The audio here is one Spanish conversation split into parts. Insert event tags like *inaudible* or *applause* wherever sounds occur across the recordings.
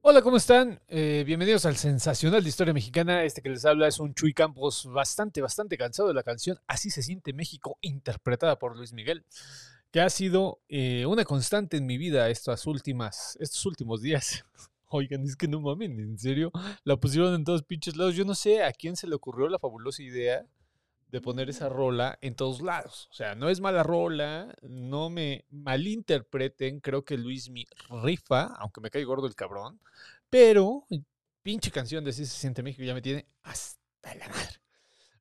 Hola, ¿cómo están? Eh, bienvenidos al Sensacional de Historia Mexicana. Este que les habla es un Chuy Campos bastante, bastante cansado de la canción Así se siente México, interpretada por Luis Miguel, que ha sido eh, una constante en mi vida estas últimas, estos últimos días. *laughs* Oigan, es que no mamen, en serio, la pusieron en todos pinches lados. Yo no sé a quién se le ocurrió la fabulosa idea de poner esa rola en todos lados. O sea, no es mala rola, no me malinterpreten, creo que Luis mi rifa, aunque me cae gordo el cabrón, pero pinche canción de Si se siente México ya me tiene hasta la madre.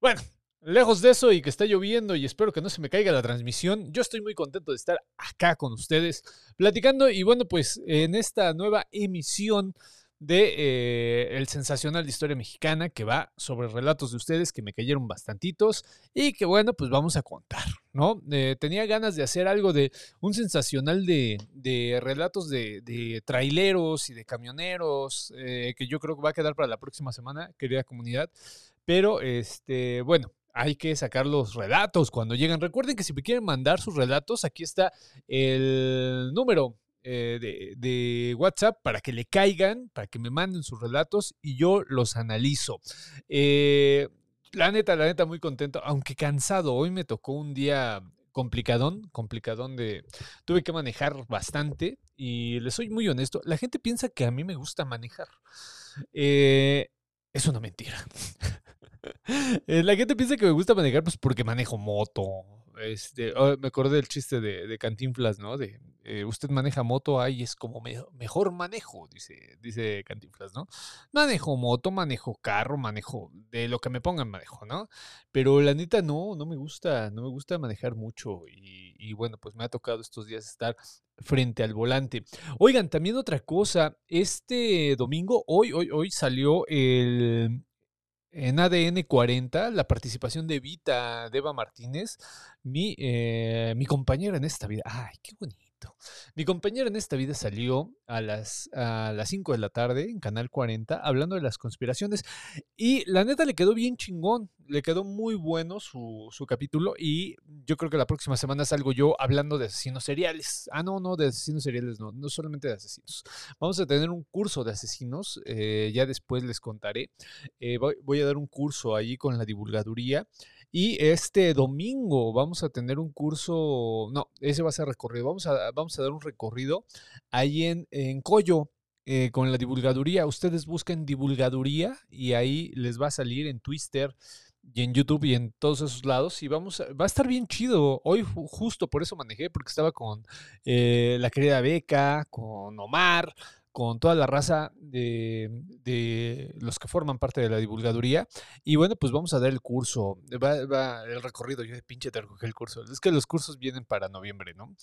Bueno, lejos de eso y que está lloviendo y espero que no se me caiga la transmisión, yo estoy muy contento de estar acá con ustedes platicando y bueno, pues en esta nueva emisión de eh, El Sensacional de Historia Mexicana, que va sobre relatos de ustedes que me cayeron bastantitos y que bueno, pues vamos a contar, ¿no? Eh, tenía ganas de hacer algo de un sensacional de, de relatos de, de, traileros y de camioneros, eh, que yo creo que va a quedar para la próxima semana, querida comunidad, pero este, bueno, hay que sacar los relatos cuando llegan. Recuerden que si me quieren mandar sus relatos, aquí está el número eh, de, WhatsApp para que le caigan, para que me manden sus relatos y yo los analizo. Eh, la neta, la neta, muy contento, aunque cansado. Hoy me tocó un día complicadón, complicadón de... Tuve que manejar bastante y les soy muy honesto, la gente piensa que a mí me gusta manejar. Eh, es una mentira. *laughs* la gente piensa que me gusta manejar pues porque manejo moto, este, me acordé del chiste de, de Cantinflas, ¿no? De eh, usted maneja moto, ahí es como mejor manejo, dice, dice Cantinflas, ¿no? Manejo moto, manejo carro, manejo de lo que me pongan manejo, ¿no? Pero la neta no, no me gusta, no me gusta manejar mucho y bueno, pues me ha tocado estos días estar frente al volante. Oigan, también otra cosa, este domingo, hoy, hoy, hoy salió el, en ADN 40, la participación de Vita, de Eva Martínez, mi, eh, mi compañera en esta vida. Ay, qué bonito. Mi compañera en esta vida salió a las, a las 5 de la tarde en Canal 40 hablando de las conspiraciones y la neta le quedó bien chingón, le quedó muy bueno su, su capítulo y yo creo que la próxima semana salgo yo hablando de asesinos seriales. Ah, no, no, de asesinos seriales, no, no solamente de asesinos. Vamos a tener un curso de asesinos, eh, ya después les contaré. Eh, voy, voy a dar un curso ahí con la divulgaduría y este domingo vamos a tener un curso, no, ese va a ser recorrido, vamos a, vamos a dar un recorrido ahí en, en Coyo. Eh, con la divulgaduría, ustedes busquen divulgaduría y ahí les va a salir en Twitter y en YouTube y en todos esos lados y vamos a, va a estar bien chido. Hoy justo por eso manejé porque estaba con eh, la querida Beca, con Omar, con toda la raza de, de, los que forman parte de la divulgaduría. Y bueno, pues vamos a dar el curso, va, el recorrido, yo de pinche te recogí el curso. Es que los cursos vienen para noviembre, ¿no?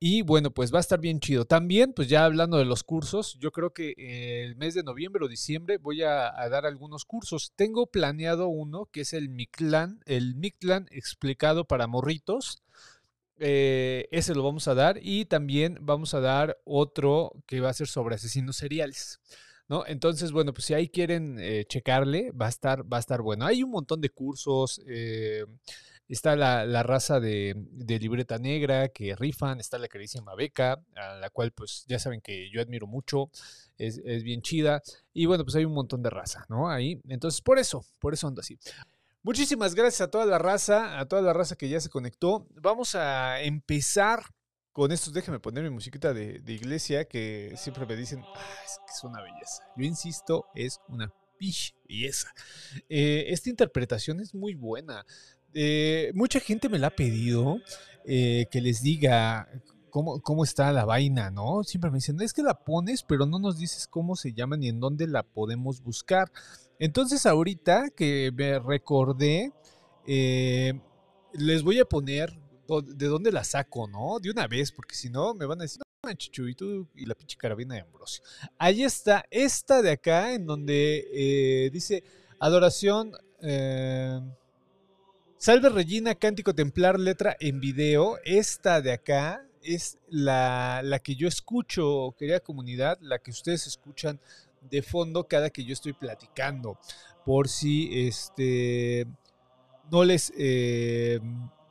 Y bueno, pues va a estar bien chido. También, pues ya hablando de los cursos, yo creo que el mes de noviembre o diciembre voy a, dar algunos cursos. Tengo planeado uno que es el Mictlan, el Mictlan explicado para morritos eh, ese lo vamos a dar y también vamos a dar otro que va a ser sobre asesinos seriales. ¿No? Entonces, bueno, pues si ahí quieren eh, checarle, va a estar, va a estar bueno. Hay un montón de cursos. Eh, está la, la raza de, de, libreta negra que rifan. Está la queridísima Beca, a la cual, pues ya saben que yo admiro mucho. Es, es bien chida. Y bueno, pues hay un montón de raza, ¿no? Ahí. Entonces, por eso, por eso ando así. Muchísimas gracias a toda la raza, a toda la raza que ya se conectó. Vamos a empezar con esto. Déjenme poner mi musiquita de, de iglesia que siempre me dicen, ah, es que es una belleza. Yo insisto, es una belleza. Eh, esta interpretación es muy buena. Eh, mucha gente me la ha pedido eh, que les diga Cómo, cómo, está la vaina, ¿no? Siempre me dicen, es que la pones, pero no nos dices cómo se llama ni en dónde la podemos buscar. Entonces ahorita que me recordé, eh, les voy a poner de dónde la saco, ¿no? De una vez, porque si no me van a decir, no, Chichu, y tú y la pinche carabina de Ambrosio. Ahí está, esta de acá, en donde eh, dice adoración. Eh, Salve Regina, cántico templar, letra en video. Esta de acá es la, la que yo escucho, querida comunidad, la que ustedes escuchan de fondo cada que yo estoy platicando. Por si este no les eh,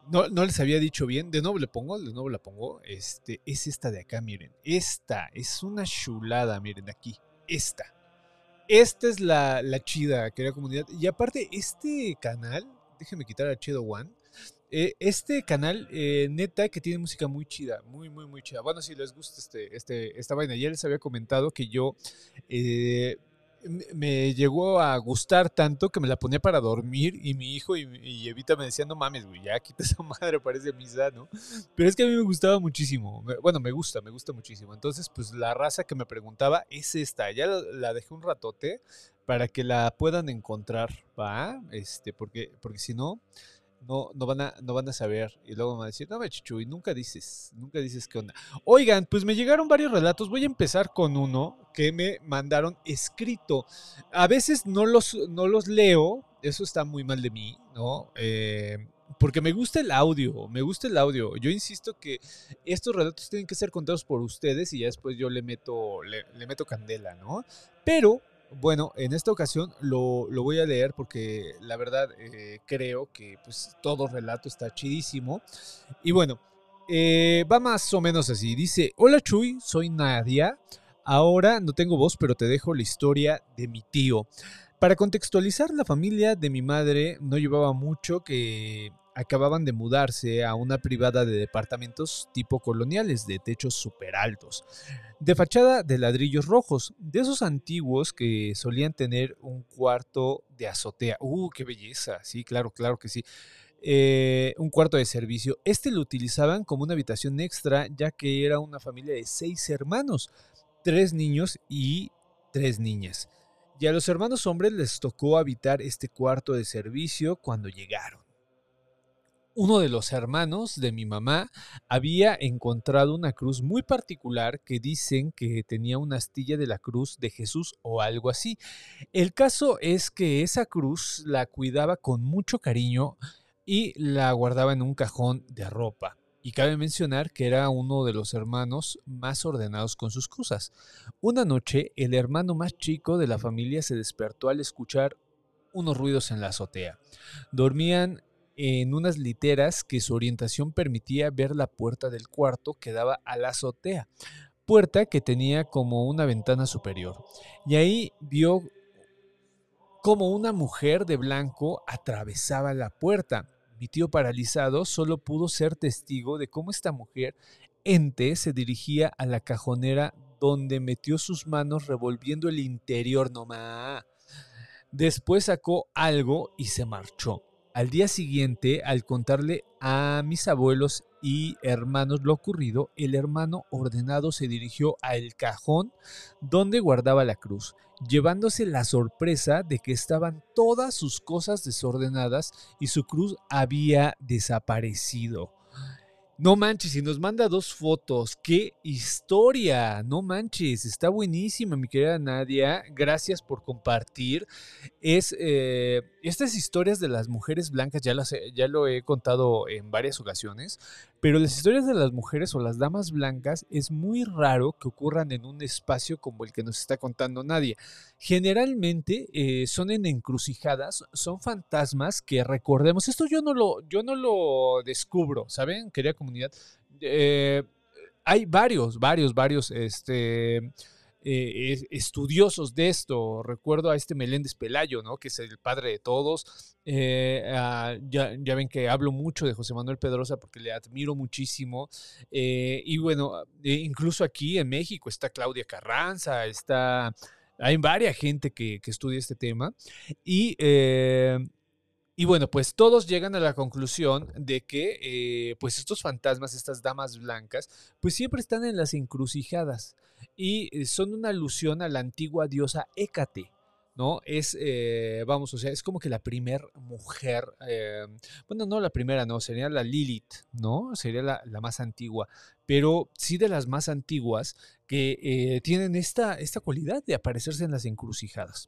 no, no les había dicho bien, de nuevo le pongo, de nuevo la pongo, este, es esta de acá, miren, esta es una chulada, miren aquí, esta. Esta es la, la chida, querida comunidad. Y aparte, este canal, déjenme quitar a Chido One. Eh, este canal, eh, neta, que tiene música muy chida, muy, muy, muy chida. Bueno, si les gusta este, este, esta vaina, ya les había comentado que yo eh, me llegó a gustar tanto que me la ponía para dormir y mi hijo y, Evita me decían, no mames, güey, ya quita esa *laughs* madre, parece misa, ¿no? Pero es que a mí me gustaba muchísimo. Bueno, me gusta, me gusta muchísimo. Entonces, pues la raza que me preguntaba es esta. Ya la, la dejé un ratote para que la puedan encontrar, ¿va? Este, porque, porque si no, no, no, van a, no van a saber. Y luego van a decir, no, me y nunca dices, nunca dices qué onda. Oigan, pues me llegaron varios relatos. Voy a empezar con uno que me mandaron escrito. A veces no los, no los leo, eso está muy mal de mí, ¿no? Eh, porque me gusta el audio, me gusta el audio. Yo insisto que estos relatos tienen que ser contados por ustedes y ya después yo le meto, le meto candela, ¿no? Pero, bueno, en esta ocasión lo, lo voy a leer porque la verdad eh, creo que pues todo relato está chidísimo. Y bueno, eh, va más o menos así. Dice, hola Chuy, soy Nadia. Ahora no tengo voz, pero te dejo la historia de mi tío. Para contextualizar, la familia de mi madre no llevaba mucho que acababan de mudarse a una privada de departamentos tipo coloniales de techos súper altos, de fachada de ladrillos rojos, de esos antiguos que solían tener un cuarto de azotea. ¡Uh, qué belleza! Sí, claro, claro que sí. Eh, un cuarto de servicio. Este lo utilizaban como una habitación extra, ya que era una familia de seis hermanos, tres niños y tres niñas. Y a los hermanos hombres les tocó habitar este cuarto de servicio cuando llegaron. Uno de los hermanos de mi mamá había encontrado una cruz muy particular que dicen que tenía una astilla de la cruz de Jesús o algo así. El caso es que esa cruz la cuidaba con mucho cariño y la guardaba en un cajón de ropa. Y cabe mencionar que era uno de los hermanos más ordenados con sus cosas. Una noche, el hermano más chico de la familia se despertó al escuchar unos ruidos en la azotea. Dormían en unas literas que su orientación permitía ver la puerta del cuarto que daba a la azotea, puerta que tenía como una ventana superior. Y ahí vio como una mujer de blanco atravesaba la puerta. Mi tío paralizado solo pudo ser testigo de cómo esta mujer ente se dirigía a la cajonera donde metió sus manos revolviendo el interior nomás. Después sacó algo y se marchó. Al día siguiente, al contarle a mis abuelos y hermanos lo ocurrido, el hermano ordenado se dirigió al cajón donde guardaba la cruz, llevándose la sorpresa de que estaban todas sus cosas desordenadas y su cruz había desaparecido. No manches, y nos manda dos fotos. ¡Qué historia! No manches, está buenísima, mi querida Nadia. Gracias por compartir. Es eh, estas historias de las mujeres blancas, ya, las, ya lo he contado en varias ocasiones, pero las historias de las mujeres o las damas blancas es muy raro que ocurran en un espacio como el que nos está contando Nadia. Generalmente eh, son en encrucijadas, son fantasmas que recordemos. Esto yo no lo, yo no lo descubro, ¿saben? Querida comunidad. Eh, hay varios, varios, varios este, eh, es- estudiosos de esto. Recuerdo a este Meléndez Pelayo, ¿no? Que es el padre de todos. Eh, ya, ya ven que hablo mucho de José Manuel Pedrosa porque le admiro muchísimo. Y bueno, incluso aquí en México está Claudia Carranza, está... Hay varias gente que, que estudia este tema. Y, y bueno, pues todos llegan a la conclusión de que eh, pues estos fantasmas, estas damas blancas, pues siempre están en las encrucijadas y eh, son una alusión a la antigua diosa Hécate. ¿No? Es, eh, vamos, o sea, es como que la primer mujer, eh, bueno, no la primera, no, sería la Lilith, ¿no? Sería la, más antigua, pero sí de las más antiguas que tienen esta, esta cualidad de aparecerse en las encrucijadas.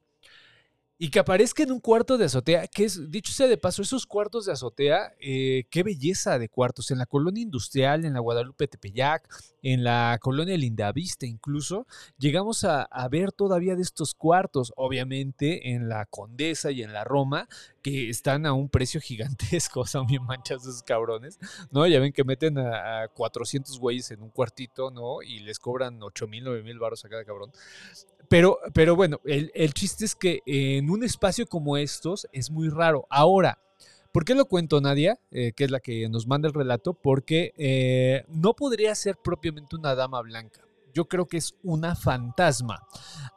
Y que aparezca en un cuarto de azotea, que es, dicho sea de paso, esos cuartos de azotea, eh, qué belleza de cuartos. En la colonia industrial, en la Guadalupe Tepeyac, en la colonia Lindavista incluso, llegamos a, ver todavía de estos cuartos, obviamente en la Condesa y en la Roma, que están a un precio *laughs* gigantesco, son bien manchas esos cabrones, ¿no? Ya ven que meten a, a 400 güeyes en un cuartito, ¿no? Y les cobran 8 mil, 9 mil baros a cada cabrón. Pero, pero bueno, el, el, chiste es que en un espacio como estos es muy raro. Ahora, ¿por qué lo cuento, Nadia? Eh, que es la que nos manda el relato. Porque eh, no podría ser propiamente una dama blanca. Yo creo que es una fantasma.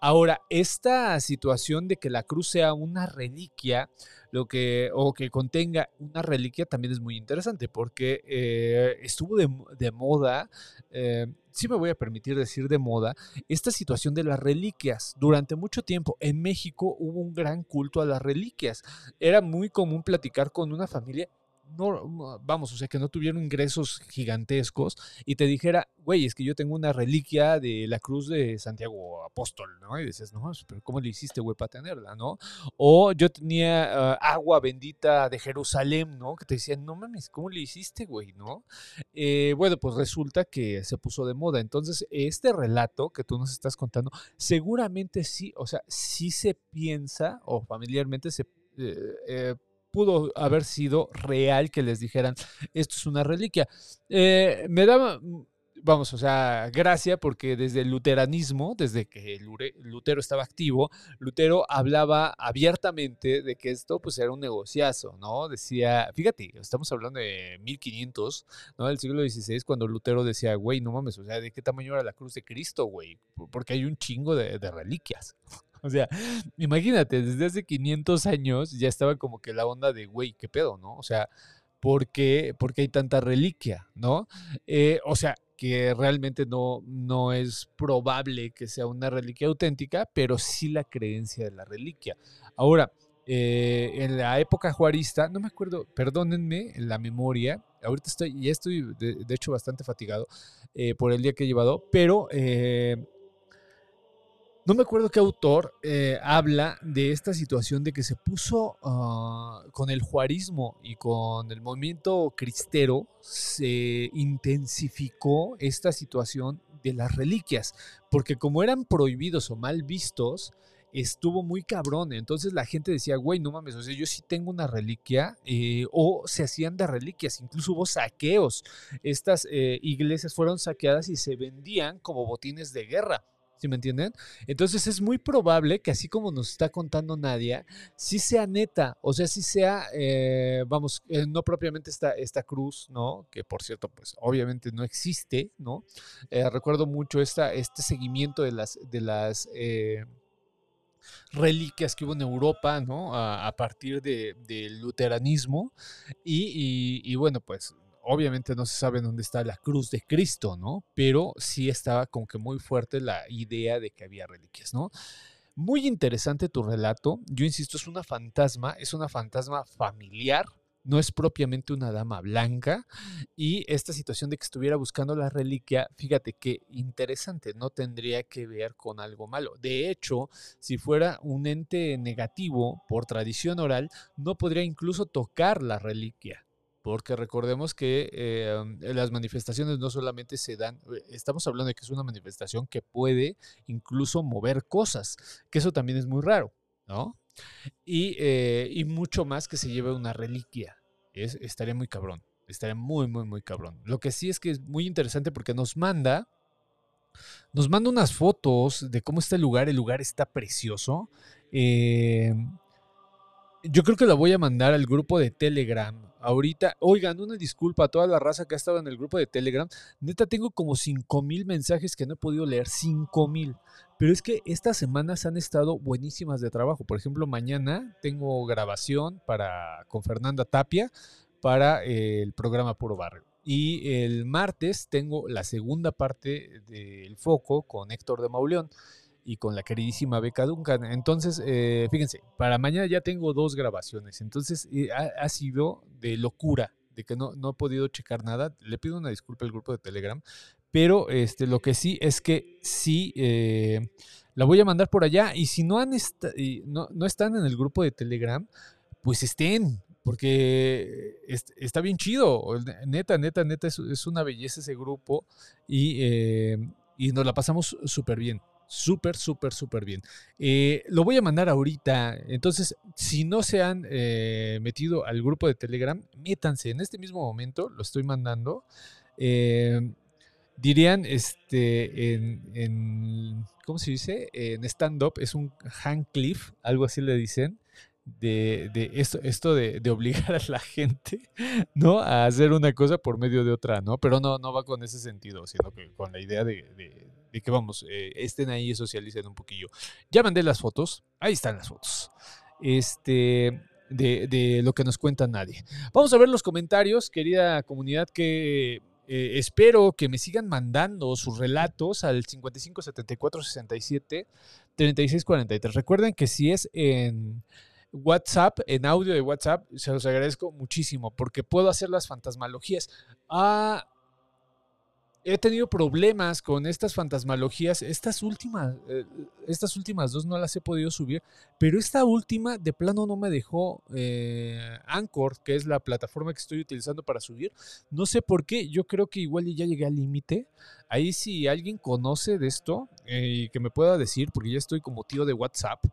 Ahora, esta situación de que la cruz sea una reliquia, lo que, o que contenga una reliquia también es muy interesante porque eh, estuvo de, moda, eh, sí me voy a permitir decir de moda, esta situación de las reliquias. Durante mucho tiempo en México hubo un gran culto a las reliquias. Era muy común platicar con una familia no, vamos, o sea, que no tuvieron ingresos gigantescos y te dijera, güey, es que yo tengo una reliquia de la cruz de Santiago Apóstol, ¿no? Y dices, no, pero ¿cómo le hiciste, güey, para tenerla, no? O yo tenía uh, agua bendita de Jerusalén, ¿no? Que te decían, no mames, ¿cómo le hiciste, güey, no? Eh, bueno, pues resulta que se puso de moda. Entonces, este relato que tú nos estás contando, seguramente sí, o sea, sí se piensa o familiarmente se... Eh, eh, pudo haber sido real que les dijeran, esto es una reliquia. Eh, me daba, vamos, o sea, gracia porque desde el luteranismo, desde que Lutero estaba activo, Lutero hablaba abiertamente de que esto pues era un negociazo, ¿no? Decía, fíjate, estamos hablando de 1500, ¿no? Del siglo XVI, cuando Lutero decía, güey, no mames, o sea, ¿de qué tamaño era la cruz de Cristo, güey? Porque hay un chingo de, de reliquias. *laughs* O sea, imagínate, desde hace 500 años ya estaba como que la onda de, güey, ¿qué pedo, no? O sea, ¿por qué, por qué hay tanta reliquia, no? Eh, o sea, que realmente no, no es probable que sea una reliquia auténtica, pero sí la creencia de la reliquia. Ahora, eh, en la época juarista, no me acuerdo, perdónenme en la memoria, ahorita estoy, ya estoy de, hecho bastante fatigado eh, por el día que he llevado, pero eh, no me acuerdo qué autor eh, habla de esta situación de que se puso uh, con el juarismo y con el movimiento cristero, se intensificó esta situación de las reliquias, porque como eran prohibidos o mal vistos, estuvo muy cabrón. Entonces la gente decía, güey, no mames, o sea, yo sí tengo una reliquia, eh, o se hacían de reliquias, incluso hubo saqueos. Estas eh, iglesias fueron saqueadas y se vendían como botines de guerra. ¿Sí me entienden? Entonces es muy probable que así como nos está contando Nadia, sí sea neta, o sea, sí sea, eh, vamos, eh, no propiamente esta, esta cruz, ¿no? Que por cierto, pues obviamente no existe, ¿no? Eh, recuerdo mucho esta, este seguimiento de las, de las reliquias que hubo en Europa, ¿no? A, a partir del de luteranismo y bueno, pues obviamente no se sabe dónde está la cruz de Cristo, ¿no? Pero sí estaba como que muy fuerte la idea de que había reliquias, ¿no? Muy interesante tu relato. Yo insisto, es una fantasma, es una fantasma familiar, no es propiamente una dama blanca. Y esta situación de que estuviera buscando la reliquia, fíjate qué interesante, no tendría que ver con algo malo. De hecho, si fuera un ente negativo por tradición oral, no podría incluso tocar la reliquia porque recordemos que eh, las manifestaciones no solamente se dan, estamos hablando de que es una manifestación que puede incluso mover cosas, que eso también es muy raro, ¿no? Y, eh, y mucho más que se lleve una reliquia, es, estaría muy cabrón, estaría muy, muy, muy cabrón. Lo que sí es que es muy interesante porque nos manda, nos manda unas fotos de cómo está el lugar, el lugar está precioso. Eh, yo creo que la voy a mandar al grupo de Telegram ahorita, oigan, una disculpa a toda la raza que ha estado en el grupo de Telegram. Neta, tengo como 5 mil mensajes que no he podido leer. 5 mil. Pero es que estas semanas han estado buenísimas de trabajo. Por ejemplo, mañana tengo grabación para, con Fernanda Tapia para eh, el programa Puro Barrio. Y el martes tengo la segunda parte del foco con Héctor de Mauleón y con la queridísima Beca Duncan. Entonces, eh, fíjense, para mañana ya tengo dos grabaciones. Entonces, eh, ha, ha, sido de locura, de que no, no he podido checar nada. Le pido una disculpa al grupo de Telegram, pero este, lo que sí es que sí eh, la voy a mandar por allá y si no, han no, no están en el grupo de Telegram, pues estén, porque está bien chido. Neta, neta, neta, es, una belleza ese grupo y, eh, y nos la pasamos súper bien. Súper, súper, súper bien. Eh, lo voy a mandar ahorita. Entonces, si no se han eh, metido al grupo de Telegram, métanse. En este mismo momento lo estoy mandando. dirían, este, en, en, ¿cómo se dice? En stand-up es un hand cliff, algo así le dicen de, esto, esto de, obligar a la gente, ¿no? A hacer una cosa por medio de otra, ¿no? Pero no, no va con ese sentido, sino que con la idea de, que, vamos, eh, estén ahí y socialicen un poquillo. Ya mandé las fotos, ahí están las fotos. Este, de, lo que nos cuenta nadie. Vamos a ver los comentarios, querida comunidad, que eh, espero que me sigan mandando sus relatos al 55 74 67 36 43. Recuerden que si es en WhatsApp, en audio de WhatsApp, se los agradezco muchísimo porque puedo hacer las fantasmalogías. Ah, he tenido problemas con estas fantasmalogías. Estas últimas, eh, estas últimas dos no las he podido subir, pero esta última de plano no me dejó eh, Anchor, que es la plataforma que estoy utilizando para subir. No sé por qué, yo creo que igual ya llegué al límite. Ahí si alguien conoce de esto eh, y que me pueda decir, porque ya estoy como tío de WhatsApp,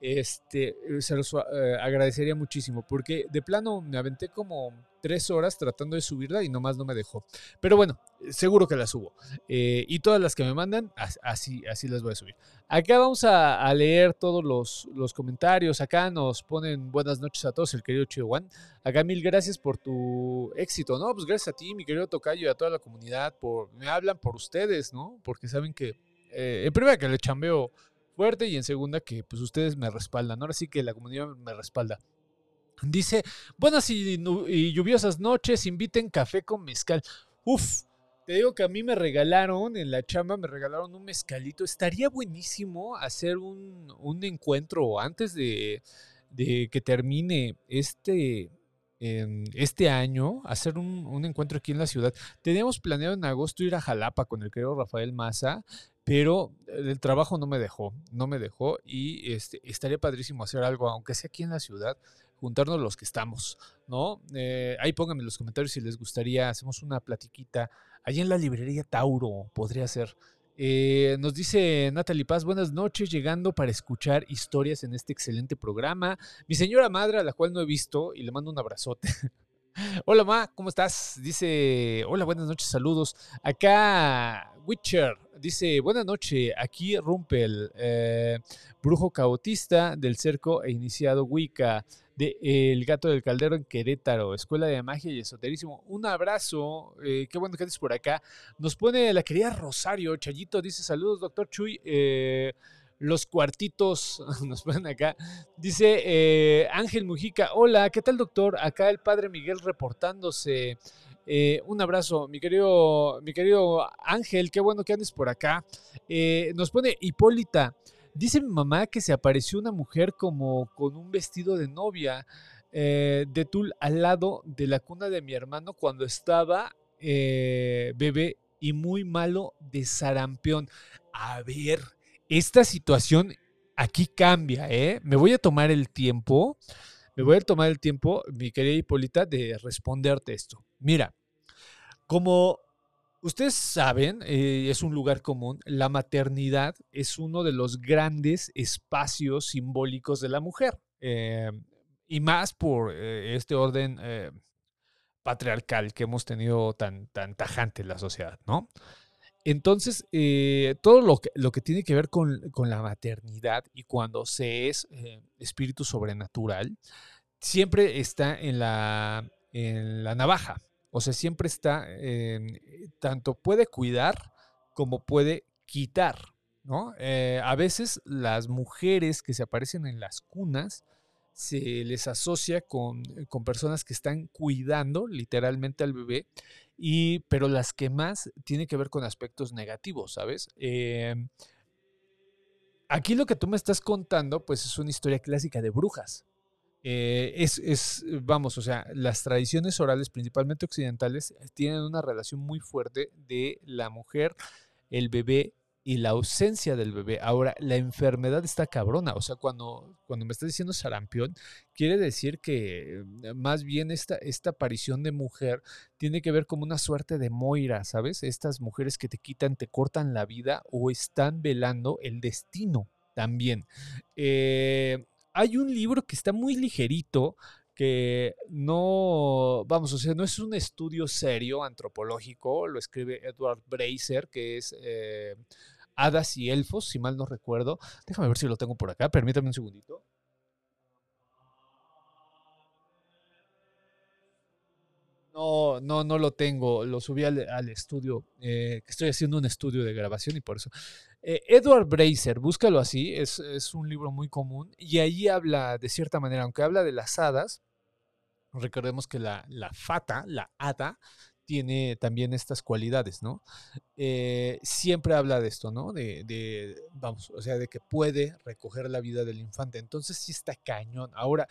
este, se los agradecería muchísimo, porque de plano me aventé como tres horas tratando de subirla y nomás no me dejó. Pero bueno, seguro que la subo. Eh, y todas las que me mandan, así, así las voy a subir. Acá vamos a, leer todos los, los, comentarios. Acá nos ponen buenas noches a todos, el querido Chihuahua. Acá mil gracias por tu éxito, ¿no? Pues gracias a ti, mi querido Tocayo, y a toda la comunidad. Por, me hablan por ustedes, ¿no? Porque saben que, eh, en primera, que le chambeo fuerte y en segunda, que pues ustedes me respaldan. Ahora sí que la comunidad me respalda. Dice, buenas y, lluviosas noches, inviten café con mezcal. Uf, te digo que a mí me regalaron, en la chamba me regalaron un mezcalito. Estaría buenísimo hacer un, encuentro antes de, que termine este, este año, hacer un, un, encuentro aquí en la ciudad. Teníamos planeado en agosto ir a Jalapa con el querido Rafael Maza, pero el trabajo no me dejó, no me dejó y este, estaría padrísimo hacer algo, aunque sea aquí en la ciudad juntarnos los que estamos, ¿no? Eh, ahí pónganme en los comentarios si les gustaría, hacemos una platiquita. Allí en la librería Tauro podría ser. Eh, nos dice Natalie Paz, buenas noches, llegando para escuchar historias en este excelente programa. Mi señora madre, a la cual no he visto, y le mando un abrazote. *laughs* Hola, Ma, ¿cómo estás? Dice, hola, buenas noches, saludos. Acá, Witcher, dice, buenas noches, aquí Rumpel, eh, brujo caotista del cerco e iniciado Wicca de El Gato del Caldero en Querétaro, Escuela de Magia y Esoterísimo. Un abrazo, eh, qué bueno que estés por acá. Nos pone la querida Rosario, Chayito, dice saludos, doctor Chuy. Eh, los cuartitos *laughs* nos ponen acá. Dice eh, Ángel Mujica, hola, ¿qué tal doctor? Acá el padre Miguel reportándose. un abrazo, mi querido, mi querido Ángel, qué bueno que andes por acá. nos pone Hipólita, Dice mi mamá que se apareció una mujer como con un vestido de novia eh, de tul al lado de la cuna de mi hermano cuando estaba eh, bebé y muy malo de sarampión. A ver, esta situación aquí cambia, ¿eh? Me voy a tomar el tiempo, me voy a tomar el tiempo, mi querida Hipólita, de responderte esto. Mira, como Ustedes saben, eh, es un lugar común, la maternidad es uno de los grandes espacios simbólicos de la mujer, eh, y más por eh, este orden patriarcal que hemos tenido tan, tan tajante en la sociedad, ¿no? Entonces, todo lo que, lo que, tiene que ver con, con la maternidad y cuando se es espíritu sobrenatural, siempre está en la, en la navaja, o sea, siempre está, tanto puede cuidar como puede quitar, ¿no? Eh, a veces las mujeres que se aparecen en las cunas se les asocia con, personas que están cuidando literalmente al bebé, y, pero las que más tienen que ver con aspectos negativos, ¿sabes? Em, aquí lo que tú me estás contando, pues es una historia clásica de brujas. Eh, es, es, vamos, o sea, las tradiciones orales, principalmente occidentales, tienen una relación muy fuerte de la mujer, el bebé y la ausencia del bebé. Ahora, la enfermedad está cabrona. O sea, cuando, cuando me estás diciendo sarampión, quiere decir que eh, más bien esta, esta aparición de mujer tiene que ver como una suerte de moira, ¿sabes? Estas mujeres que te quitan, te cortan la vida o están velando el destino también. Eh, hay un libro que está muy ligerito, que no, vamos, o sea, no es un estudio serio antropológico, lo escribe Edward Bracer, que es eh, Hadas y Elfos, si mal no recuerdo. Déjame ver si lo tengo por acá, permítame un segundito. No, no, no lo tengo. Lo subí al, estudio, eh, estoy haciendo un estudio de grabación y por eso. Eh, Edward Bracer, búscalo así, es, es, un libro muy común y ahí habla de cierta manera, aunque habla de las hadas, recordemos que la, la fata, la hada, tiene también estas cualidades, ¿no? Eh, siempre habla de esto, ¿no? De, vamos, o sea, de que puede recoger la vida del infante. Entonces sí está cañón. Ahora,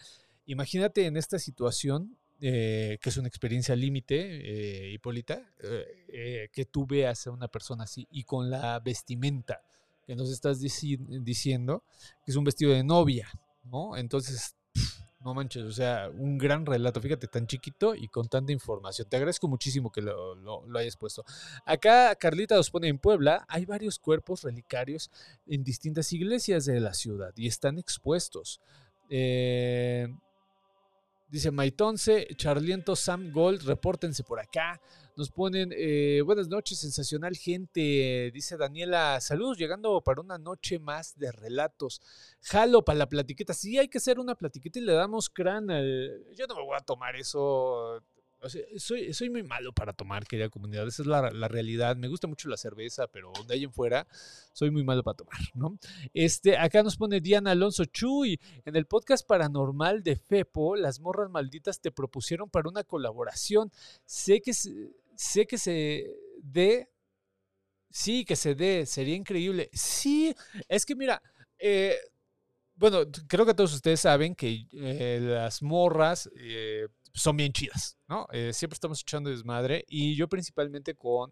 imagínate en esta situación, eh, que es una experiencia límite, eh, Hipólita, que tú veas a una persona así y con la vestimenta que nos estás diciendo, que es un vestido de novia, ¿no? Entonces *sniffs* no manches, o sea, un gran relato, fíjate, tan chiquito y con tanta información. Te agradezco muchísimo que lo, hayas puesto. Acá Carlita nos pone en Puebla, hay varios cuerpos relicarios en distintas iglesias de la ciudad y están expuestos. Eh, dice Maitonce, Charliento, Sam Gold, repórtense por acá. Nos ponen, eh, buenas noches, sensacional gente. Dice Daniela, saludos, llegando para una noche más de relatos. Jalo para la platiqueta. Sí, hay que hacer una platiqueta y le damos crán. Yo no me voy a tomar eso soy, soy muy malo para tomar, querida comunidad. Esa es la, la, realidad. Me gusta mucho la cerveza, pero de ahí en fuera soy muy malo para tomar, ¿no? Este, acá nos pone Diana Alonso Chuy. En el podcast paranormal de Fepo, las morras malditas te propusieron para una colaboración. Sé que, sé que se dé. Sí, que se dé. Sería increíble. Sí, es que mira. Eh, bueno, creo que todos ustedes saben que eh, las morras eh, son bien chidas, ¿no? Eh, siempre estamos echando desmadre y yo principalmente con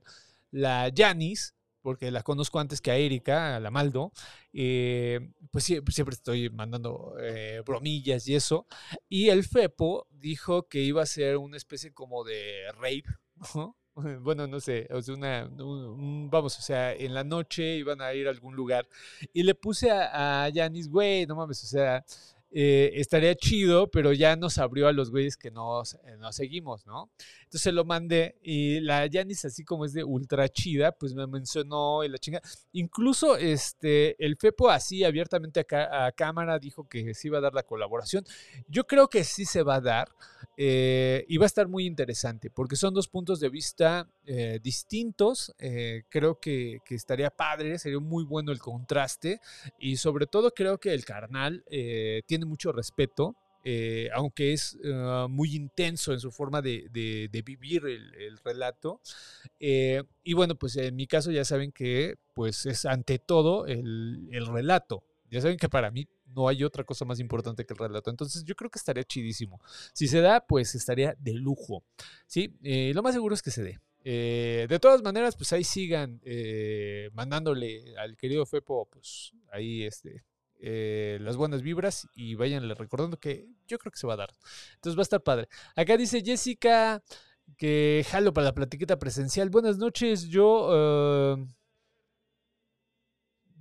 la Janis, porque la conozco antes que a Erika, a la Maldo, eh, pues siempre, estoy mandando eh, bromillas y eso. Y el Fepo dijo que iba a ser una especie como de rape, *laughs* Bueno, no sé, o sea, una, vamos, o sea, en la noche iban a ir a algún lugar y le puse a, a Janis, güey, no mames, o sea, eh, estaría chido, pero ya nos abrió a los güeyes que nos, eh, seguimos, ¿no? Entonces se lo mandé y la Yanis, así como es de ultra chida, pues me mencionó y la chinga. Incluso este, el Fepo así abiertamente a, cámara dijo que sí iba a dar la colaboración. Yo creo que sí se va a dar eh, y va a estar muy interesante porque son dos puntos de vista distintos. creo que, que, estaría padre, sería muy bueno el contraste y sobre todo creo que el carnal tiene mucho respeto, eh, aunque es ah, muy intenso en su forma de, vivir el, relato. Eh, y bueno, pues en mi caso ya saben que pues es ante todo el, relato. Ya saben que para mí no hay otra cosa más importante que el relato. Entonces yo creo que estaría chidísimo. Si se da, pues estaría de lujo. Sí, eh, lo más seguro es que se dé. De todas maneras, pues ahí sigan mandándole al querido Fepo, pues ahí este, eh, las buenas vibras y váyanle recordando que yo creo que se va a dar. Entonces va a estar padre. Acá dice Jessica que jalo para la platiqueta presencial. Buenas noches, yo... Eh,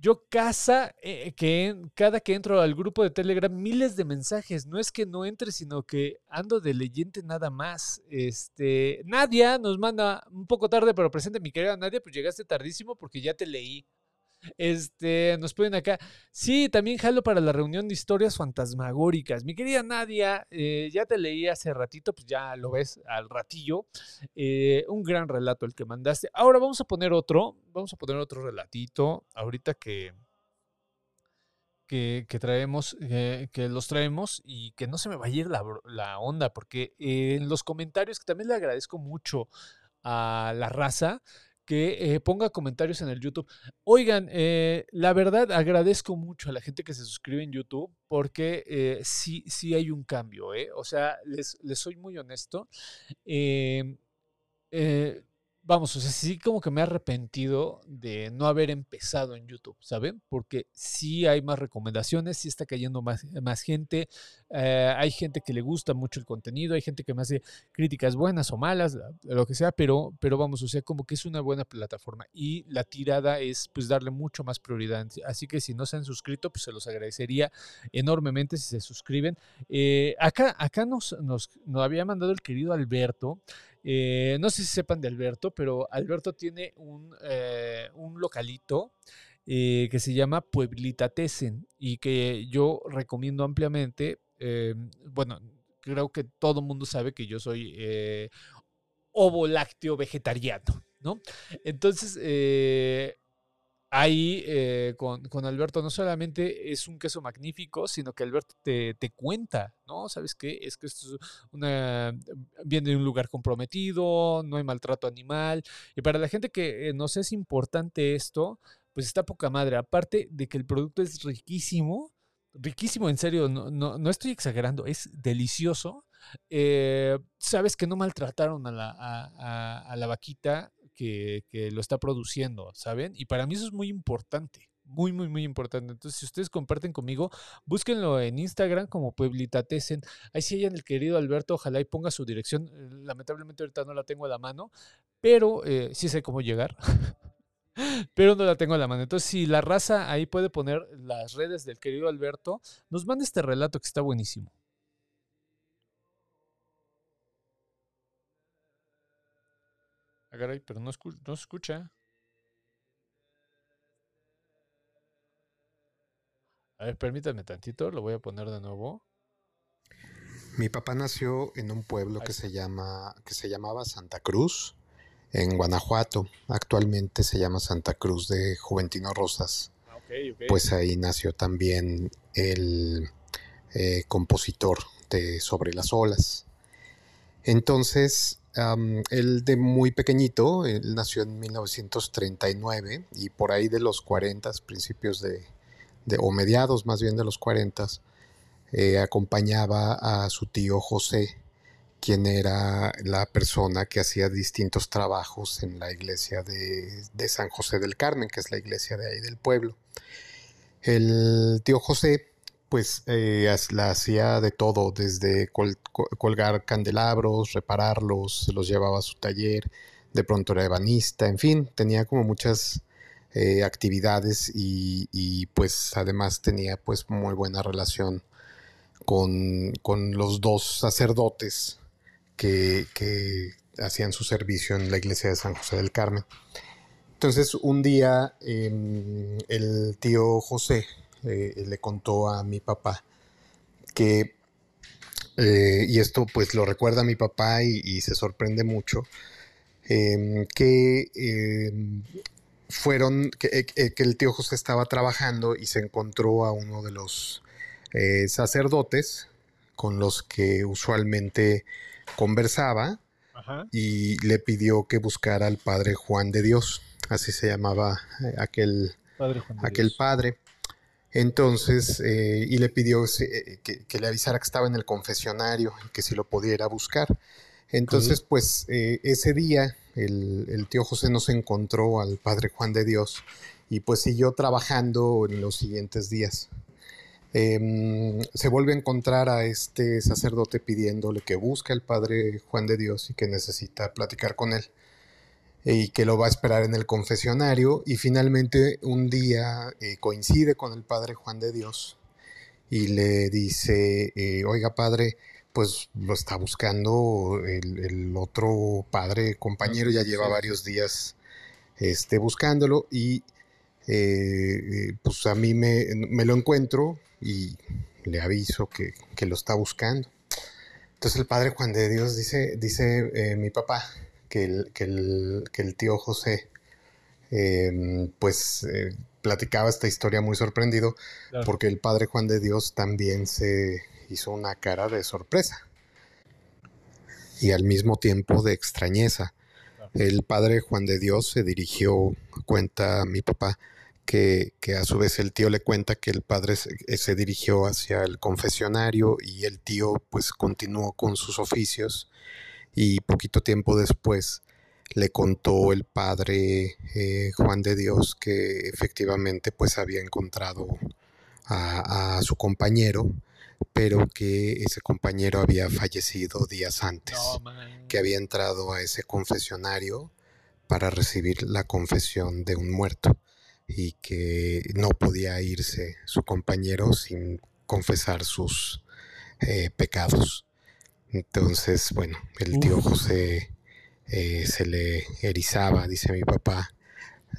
yo casa eh, que cada que entro al grupo de Telegram miles de mensajes. No es que no entre, sino que ando de leyente nada más. Este, Nadia nos manda un poco tarde, pero presente mi querida Nadia, pues llegaste tardísimo porque ya te leí. Este, nos ponen acá. Sí, también jalo para la reunión de historias fantasmagóricas. Mi querida Nadia, eh, ya te leí hace ratito, pues ya lo ves al ratillo. Eh, un gran relato el que mandaste. Ahora vamos a poner otro, vamos a poner otro relatito. Ahorita que, que, traemos, eh, que los traemos y que no se me vaya a ir la, la onda, porque en los comentarios, que también le agradezco mucho a la raza, que eh, ponga comentarios en el YouTube. Oigan, eh, la verdad agradezco mucho a la gente que se suscribe en YouTube porque eh, sí, sí hay un cambio, ¿eh? O sea, les, les soy muy honesto. Eh, eh, vamos, o sea, sí como que me he arrepentido de no haber empezado en YouTube, ¿saben? Porque sí hay más recomendaciones, sí está cayendo más, más gente, eh, hay gente que le gusta mucho el contenido, hay gente que me hace críticas buenas o malas, la- lo que sea, pero, pero vamos, o sea, como que es una buena plataforma y la tirada es pues darle mucho más prioridad. Así que si no se han suscrito, pues se los agradecería enormemente si se suscriben. Eh, acá acá nos, nos, nos había mandado el querido Alberto. Eh, no sé si sepan de Alberto, pero Alberto tiene un, eh, un localito eh, que se llama Pueblita Tesen y que yo recomiendo ampliamente. bueno, creo que todo mundo sabe que yo soy ovo lácteo vegetariano, ¿no? Entonces, ahí eh, con, con Alberto no solamente es un queso magnífico, sino que Alberto te, te cuenta, ¿no? ¿Sabes qué? Es que esto es una, viene de un lugar comprometido, no hay maltrato animal. Y para la gente que eh, nos es importante esto, pues está poca madre. Aparte de que el producto es riquísimo, riquísimo, en serio, no, no, no estoy exagerando, es delicioso. Eh, sabes que no maltrataron a la, a, a, a la vaquita que, lo está produciendo, ¿saben? Y para mí eso es muy importante. Muy, muy, muy importante. Entonces, si ustedes comparten conmigo, búsquenlo en Instagram como Pueblita Tesen. Ahí sí hayan el querido Alberto, ojalá y ponga su dirección. Lamentablemente ahorita no la tengo a la mano, pero eh, sí sé cómo llegar. *laughs* pero no la tengo a la mano. Entonces, si la raza ahí puede poner las redes del querido Alberto, nos manda este relato que está buenísimo. Ah, caray, pero no, escu no se escucha. A ver, permítanme tantito, lo voy a poner de nuevo. Mi papá nació en un pueblo que se llama que se llamaba Santa Cruz en Guanajuato. Actualmente se llama Santa Cruz de Juventino Rosas. Ah, okay, okay. Pues ahí nació también el eh, compositor de Sobre las olas. Entonces, Um, él de muy pequeñito, él nació en 1939 y por ahí de los 40, principios de, o mediados más bien de los 40, eh, acompañaba a su tío José, quien era la persona que hacía distintos trabajos en la iglesia de San José del Carmen, que es la iglesia de ahí del pueblo. El tío José pues eh, la hacía de todo, desde col colgar candelabros, repararlos, los llevaba a su taller, de pronto era ebanista, en fin, tenía como muchas eh, actividades y, pues además tenía pues muy buena relación con, con los dos sacerdotes que, hacían su servicio en la iglesia de San José del Carmen. Entonces un día eh, el tío José eh, le contó a mi papá que, eh, y esto pues lo recuerda a mi papá y, y se sorprende mucho, eh, que fueron, que, que, el tío José estaba trabajando y se encontró a uno de los eh, sacerdotes con los que usualmente conversaba Ajá. y le pidió que buscara al padre Juan de Dios, así se llamaba eh, aquel padre. aquel Dios. padre. Entonces, eh, y le pidió eh, que, que, le avisara que estaba en el confesionario y que si lo pudiera buscar. Entonces, okay. pues eh, ese día el, el, tío José no se encontró al padre Juan de Dios y pues siguió trabajando en los siguientes días. Eh, se vuelve a encontrar a este sacerdote pidiéndole que busque al padre Juan de Dios y que necesita platicar con él y que lo va a esperar en el confesionario y finalmente un día eh, coincide con el padre Juan de Dios y le dice, eh, oiga padre, pues lo está buscando el, el otro padre compañero, ya lleva varios días este, buscándolo y eh, pues a mí me, me, lo encuentro y le aviso que, que, lo está buscando. Entonces el padre Juan de Dios dice, dice mi papá, que el, que el, que el tío José eh, pues eh, platicaba esta historia muy sorprendido claro. porque el padre Juan de Dios también se hizo una cara de sorpresa y al mismo tiempo de extrañeza. El padre Juan de Dios se dirigió, cuenta mi papá, que, que, a su vez el tío le cuenta que el padre se, eh, se, dirigió hacia el confesionario y el tío pues continuó con sus oficios y poquito tiempo después le contó el padre eh, Juan de Dios que efectivamente pues había encontrado a, a, su compañero, pero que ese compañero había fallecido días antes, No, que había entrado a ese confesionario para recibir la confesión de un muerto y que no podía irse su compañero sin confesar sus eh, pecados. Entonces, bueno, el tío. José eh, se le erizaba, dice mi papá,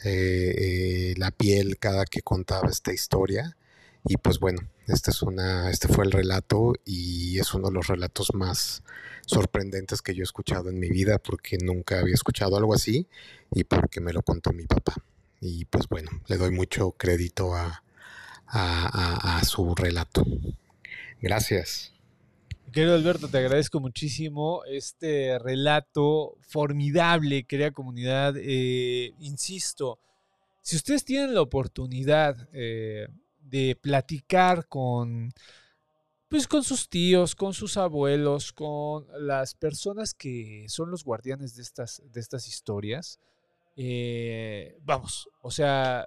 eh, eh, la piel cada que contaba esta historia. Y pues bueno, este, es una, este fue el relato y es uno de los relatos más sorprendentes que yo he escuchado en mi vida porque nunca había escuchado algo así y porque me lo contó mi papá. Y pues bueno, le doy mucho crédito a, a, a, a su relato. Gracias. Querido Alberto, te agradezco muchísimo este relato formidable, querida comunidad. Eh, insisto, si ustedes tienen la oportunidad eh, de platicar con, pues, con sus tíos, con sus abuelos, con las personas que son los guardianes de estas, de estas historias, eh, vamos, o sea,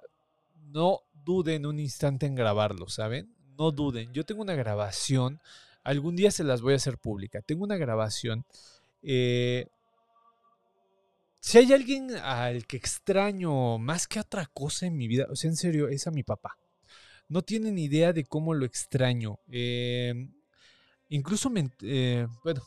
no duden un instante en grabarlo, ¿saben? No duden. Yo tengo una grabación algún día se las voy a hacer pública. Tengo una grabación. Eh, si hay alguien al que extraño más que otra cosa en mi vida, o sea, en serio, es a mi papá. No tienen idea de cómo lo extraño. Eh, incluso, me, eh, bueno,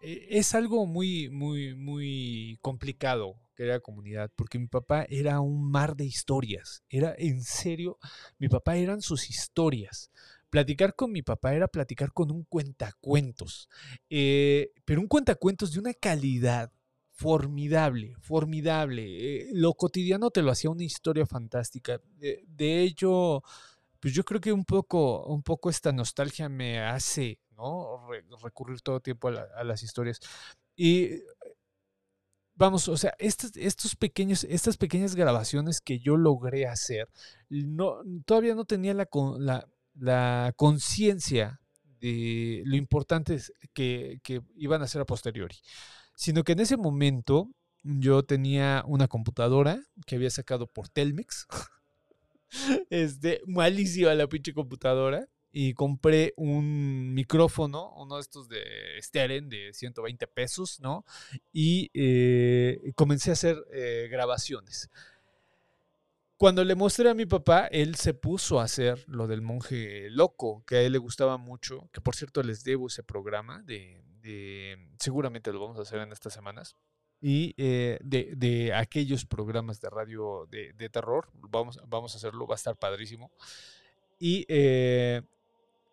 es algo muy, muy, muy complicado, querida comunidad, porque mi papá era un mar de historias. Era, en serio, mi papá eran sus historias platicar con mi papá era platicar con un cuentacuentos, eh, pero un cuentacuentos de una calidad formidable, formidable. Eh, lo cotidiano te lo hacía una historia fantástica. De hecho, pues yo creo que un poco, un poco esta nostalgia me hace ¿no? Re recurrir todo el tiempo a, la, a, las historias. Y vamos, o sea, estos, estos pequeños, estas pequeñas grabaciones que yo logré hacer, no, todavía no tenía la la conciencia de lo importante que, que, iban a ser a posteriori, sino que en ese momento yo tenía una computadora que había sacado por Telmex, *laughs* este, malísima la pinche computadora, y compré un micrófono, uno de estos de Steren de 120 pesos, ¿no? Y eh, comencé a hacer eh, grabaciones. Cuando le mostré a mi papá, él se puso a hacer lo del monje loco, que a él le gustaba mucho, que por cierto les debo ese programa, de, de seguramente lo vamos a hacer en estas semanas, y eh, de, de, aquellos programas de radio de, de, terror, vamos, vamos a hacerlo, va a estar padrísimo. Y, eh,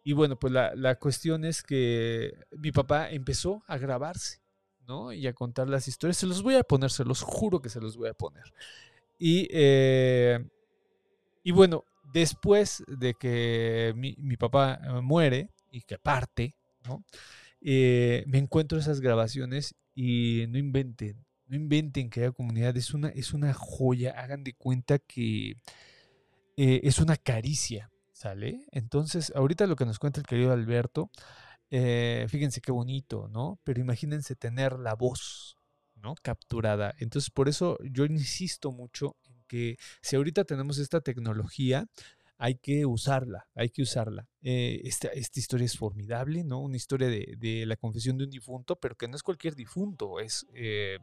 y bueno, pues la, la cuestión es que mi papá empezó a grabarse, ¿no? Y a contar las historias. Se los voy a poner, se los juro que se los voy a poner. Y, eh, y, bueno, después de que mi, mi, papá muere y que parte, ¿no? Eh, me encuentro esas grabaciones y no inventen, no inventen que haya comunidad, es una, es una joya, hagan de cuenta que eh, es una caricia, ¿sale? Entonces, ahorita lo que nos cuenta el querido Alberto, eh, fíjense qué bonito, ¿no? Pero imagínense tener la voz, ¿no? Capturada. Entonces, por eso yo insisto mucho en que si ahorita tenemos esta tecnología, hay que usarla, hay que usarla. Eh, esta, esta, historia es formidable, ¿no? Una historia de, la confesión de un difunto, pero que no es cualquier difunto, es, eh,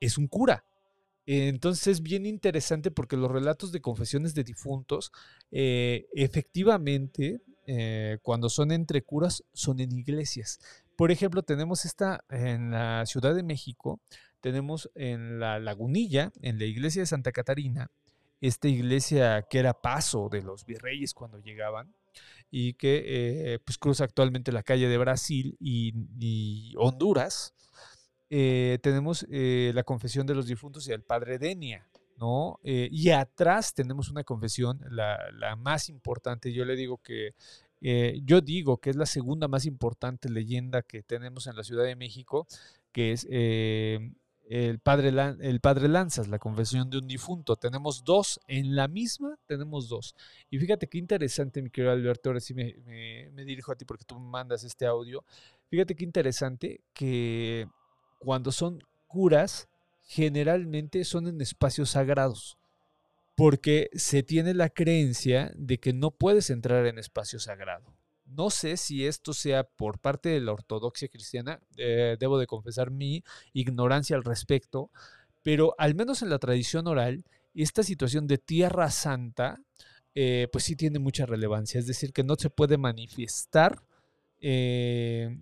es un cura. Entonces es bien interesante porque los relatos de confesiones de difuntos, eh, efectivamente, cuando son entre curas, son en iglesias. Por ejemplo, tenemos esta en la Ciudad de México, tenemos en la Lagunilla, en la iglesia de Santa Catarina, esta iglesia que era paso de los virreyes cuando llegaban y que eh, pues cruza actualmente la calle de Brasil y, Honduras. Eh, tenemos eh, la confesión de los difuntos y el padre Denia, ¿no? Y atrás tenemos una confesión, la, más importante, yo le digo que, eh, yo digo que es la segunda más importante leyenda que tenemos en la Ciudad de México, que es el padre, el padre Lanzas, la confesión de un difunto. Tenemos dos, en la misma tenemos dos. Y fíjate qué interesante, mi querido Alberto, ahora sí me, me dirijo a ti porque tú me mandas este audio. Fíjate qué interesante que cuando son curas, generalmente son en espacios sagrados, porque se tiene la creencia de que no puedes entrar en espacio sagrado. No sé si esto sea por parte de la ortodoxia cristiana, eh, debo de confesar mi ignorancia al respecto, pero al menos en la tradición oral, esta situación de Tierra Santa, eh, pues sí tiene mucha relevancia, es decir, que no se puede manifestar eh,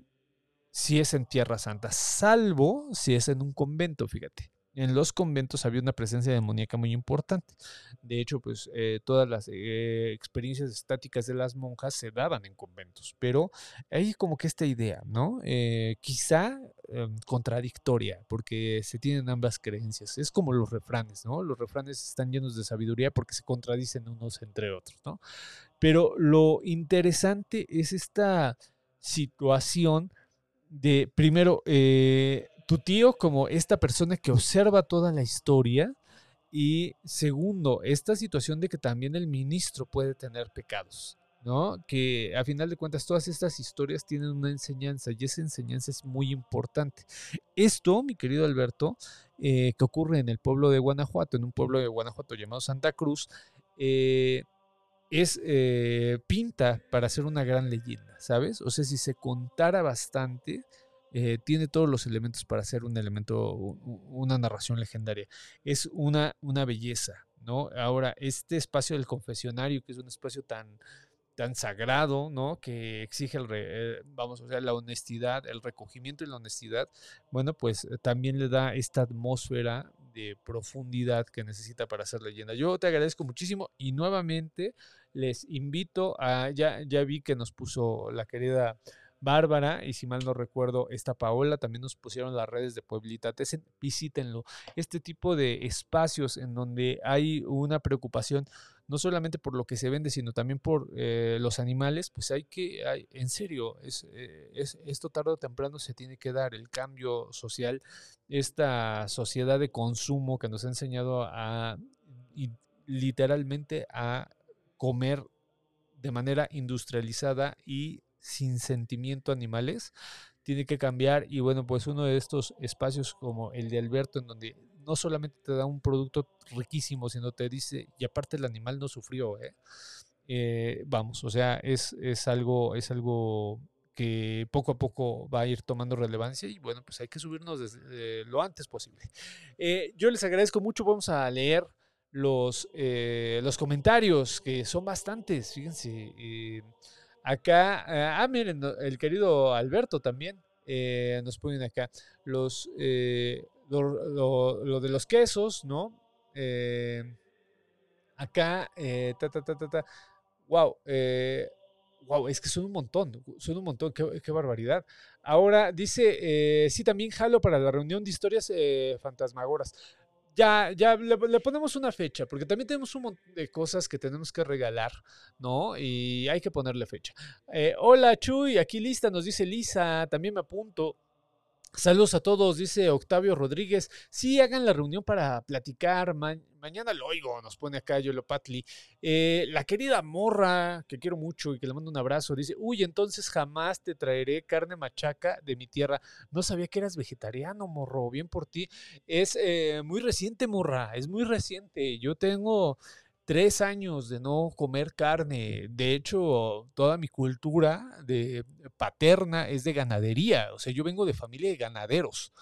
si es en Tierra Santa, salvo si es en un convento, fíjate en los conventos había una presencia demoníaca muy importante. De hecho, pues eh, todas las eh, experiencias estáticas de las monjas se daban en conventos, pero hay como que esta idea, ¿no? Eh, quizá em, contradictoria, porque se tienen ambas creencias. Es como los refranes, ¿no? Los refranes están llenos de sabiduría porque se contradicen unos entre otros, ¿no? Pero lo interesante es esta situación de, primero, tu tío como esta persona que observa toda la historia. Y segundo, esta situación de que también el ministro puede tener pecados, ¿no? Que a final de cuentas todas estas historias tienen una enseñanza y esa enseñanza es muy importante. Esto, mi querido Alberto, eh, que ocurre en el pueblo de Guanajuato, en un pueblo de Guanajuato llamado Santa Cruz, eh, es eh, pinta para ser una gran leyenda, ¿sabes? O sea, si se contara bastante, eh, tiene todos los elementos para ser un elemento, una narración legendaria. Es una, una belleza, ¿no? Ahora, este espacio del confesionario, que es un espacio tan, tan sagrado, ¿no? Que exige el, eh, vamos, o sea, la honestidad, el recogimiento y la honestidad, bueno, pues eh, también le da esta atmósfera de profundidad que necesita para hacer leyenda. Yo te agradezco muchísimo y nuevamente les invito a, ya, ya vi que nos puso la querida Bárbara, y si mal no recuerdo, esta Paola también nos pusieron las redes de Pueblita Tesen, visítenlo. Este tipo de espacios en donde hay una preocupación no solamente por lo que se vende, sino también por eh, los animales, pues hay que, hay, en serio, es, eh, es, esto tarde o temprano se tiene que dar, el cambio social, esta sociedad de consumo que nos ha enseñado a, literalmente a comer de manera industrializada y sin sentimiento animales, tiene que cambiar y bueno, pues uno de estos espacios como el de Alberto, en donde no solamente te da un producto riquísimo, sino te dice, y aparte el animal no sufrió, ¿eh? Eh, vamos, o sea, es, es, algo, es algo que poco a poco va a ir tomando relevancia y bueno, pues hay que subirnos desde, lo antes posible. Eh, yo les agradezco mucho, vamos a leer los, los comentarios, que son bastantes, fíjense. Acá, eh, ah, miren, el querido Alberto también eh, nos ponen acá los, eh, lo, de los quesos, ¿no? acá, ta, ta, ta, ta, ta. Wow, wow, es que son un montón, son un montón, qué, barbaridad. Ahora dice, sí, también jalo para la reunión de historias fantasmagoras ya, ya le, ponemos una fecha, porque también tenemos un montón de cosas que tenemos que regalar, ¿no? Y hay que ponerle fecha. Eh, hola Chuy, aquí lista, nos dice Lisa, también me apunto. Saludos a todos, dice Octavio Rodríguez. Sí, hagan la reunión para platicar. mañana lo oigo, nos pone acá Yolo Patli. Eh, la querida Morra, que quiero mucho y que le mando un abrazo, dice: Uy, entonces jamás te traeré carne machaca de mi tierra. No sabía que eras vegetariano, morro. Bien por ti. Es eh, muy reciente, Morra, es muy reciente. Yo tengo tres años de no comer carne. De hecho, toda mi cultura de paterna es de ganadería. O sea, yo vengo de familia de ganaderos,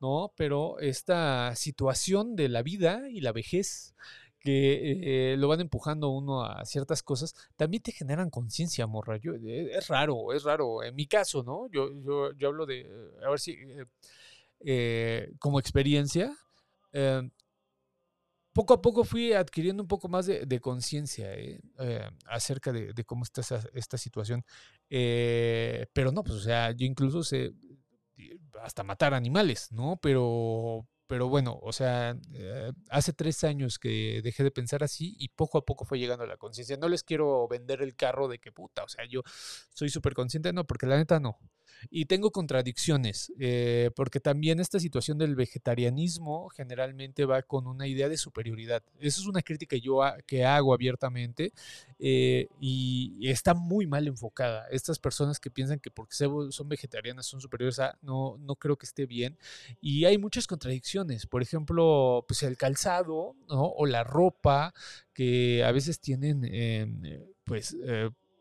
¿no? Pero esta situación de la vida y la vejez que eh, lo van empujando uno a ciertas cosas, también te generan conciencia, morra. Yo, eh, es raro, es raro. En mi caso, ¿no? Yo, yo, hablo de, a ver si, eh, como experiencia, poco a poco fui adquiriendo un poco más de, conciencia eh, eh, acerca de, cómo está esta situación. Eh, pero no, pues, o sea, yo incluso sé hasta matar animales, ¿no? Pero, pero bueno, o sea, hace tres años que dejé de pensar así y poco a poco fue llegando a la conciencia. No les quiero vender el carro de que puta, o sea, yo soy súper consciente, no, porque la neta no. Y tengo contradicciones, eh, porque también esta situación del vegetarianismo generalmente va con una idea de superioridad. Esa es una crítica yo que hago abiertamente eh, y, está muy mal enfocada. Estas personas que piensan que porque son vegetarianas son superiores no, no creo que esté bien. Y hay muchas contradicciones. Por ejemplo, pues el calzado o la ropa que a veces tienen, em, pues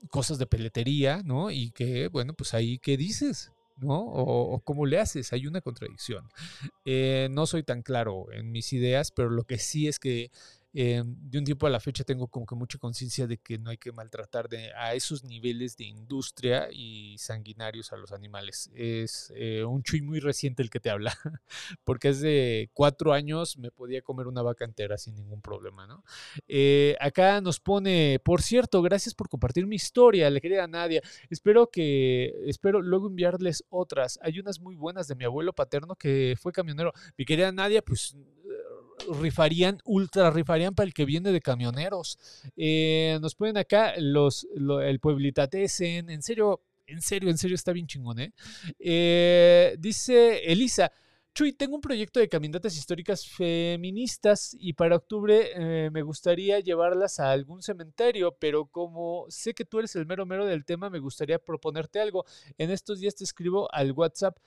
cosas de peletería, ¿no? Y que, bueno, pues ahí, ¿qué dices? ¿no? O, cómo le haces, hay una contradicción. Eh, no soy tan claro en mis ideas, pero lo que sí es que eh, de un tiempo a la fecha tengo como que mucha conciencia de que no hay que maltratar de, a esos niveles de industria y sanguinarios a los animales. Es eh, un chuy muy reciente el que te habla, *laughs* porque hace cuatro años me podía comer una vaca entera sin ningún problema, ¿no? Eh, acá nos pone, por cierto, gracias por compartir mi historia, le quería a Nadia. Espero que, espero luego enviarles otras. Hay unas muy buenas de mi abuelo paterno que fue camionero. Mi querida Nadia, pues rifarían, ultra rifarían para el que viene de camioneros. Eh, nos ponen acá los, el Pueblitatesen, en serio, en serio, en serio está bien chingón, ¿eh? ¿eh? dice Elisa, Chuy, tengo un proyecto de caminatas históricas feministas y para octubre eh, me gustaría llevarlas a algún cementerio, pero como sé que tú eres el mero mero del tema, me gustaría proponerte algo. En estos días te escribo al WhatsApp.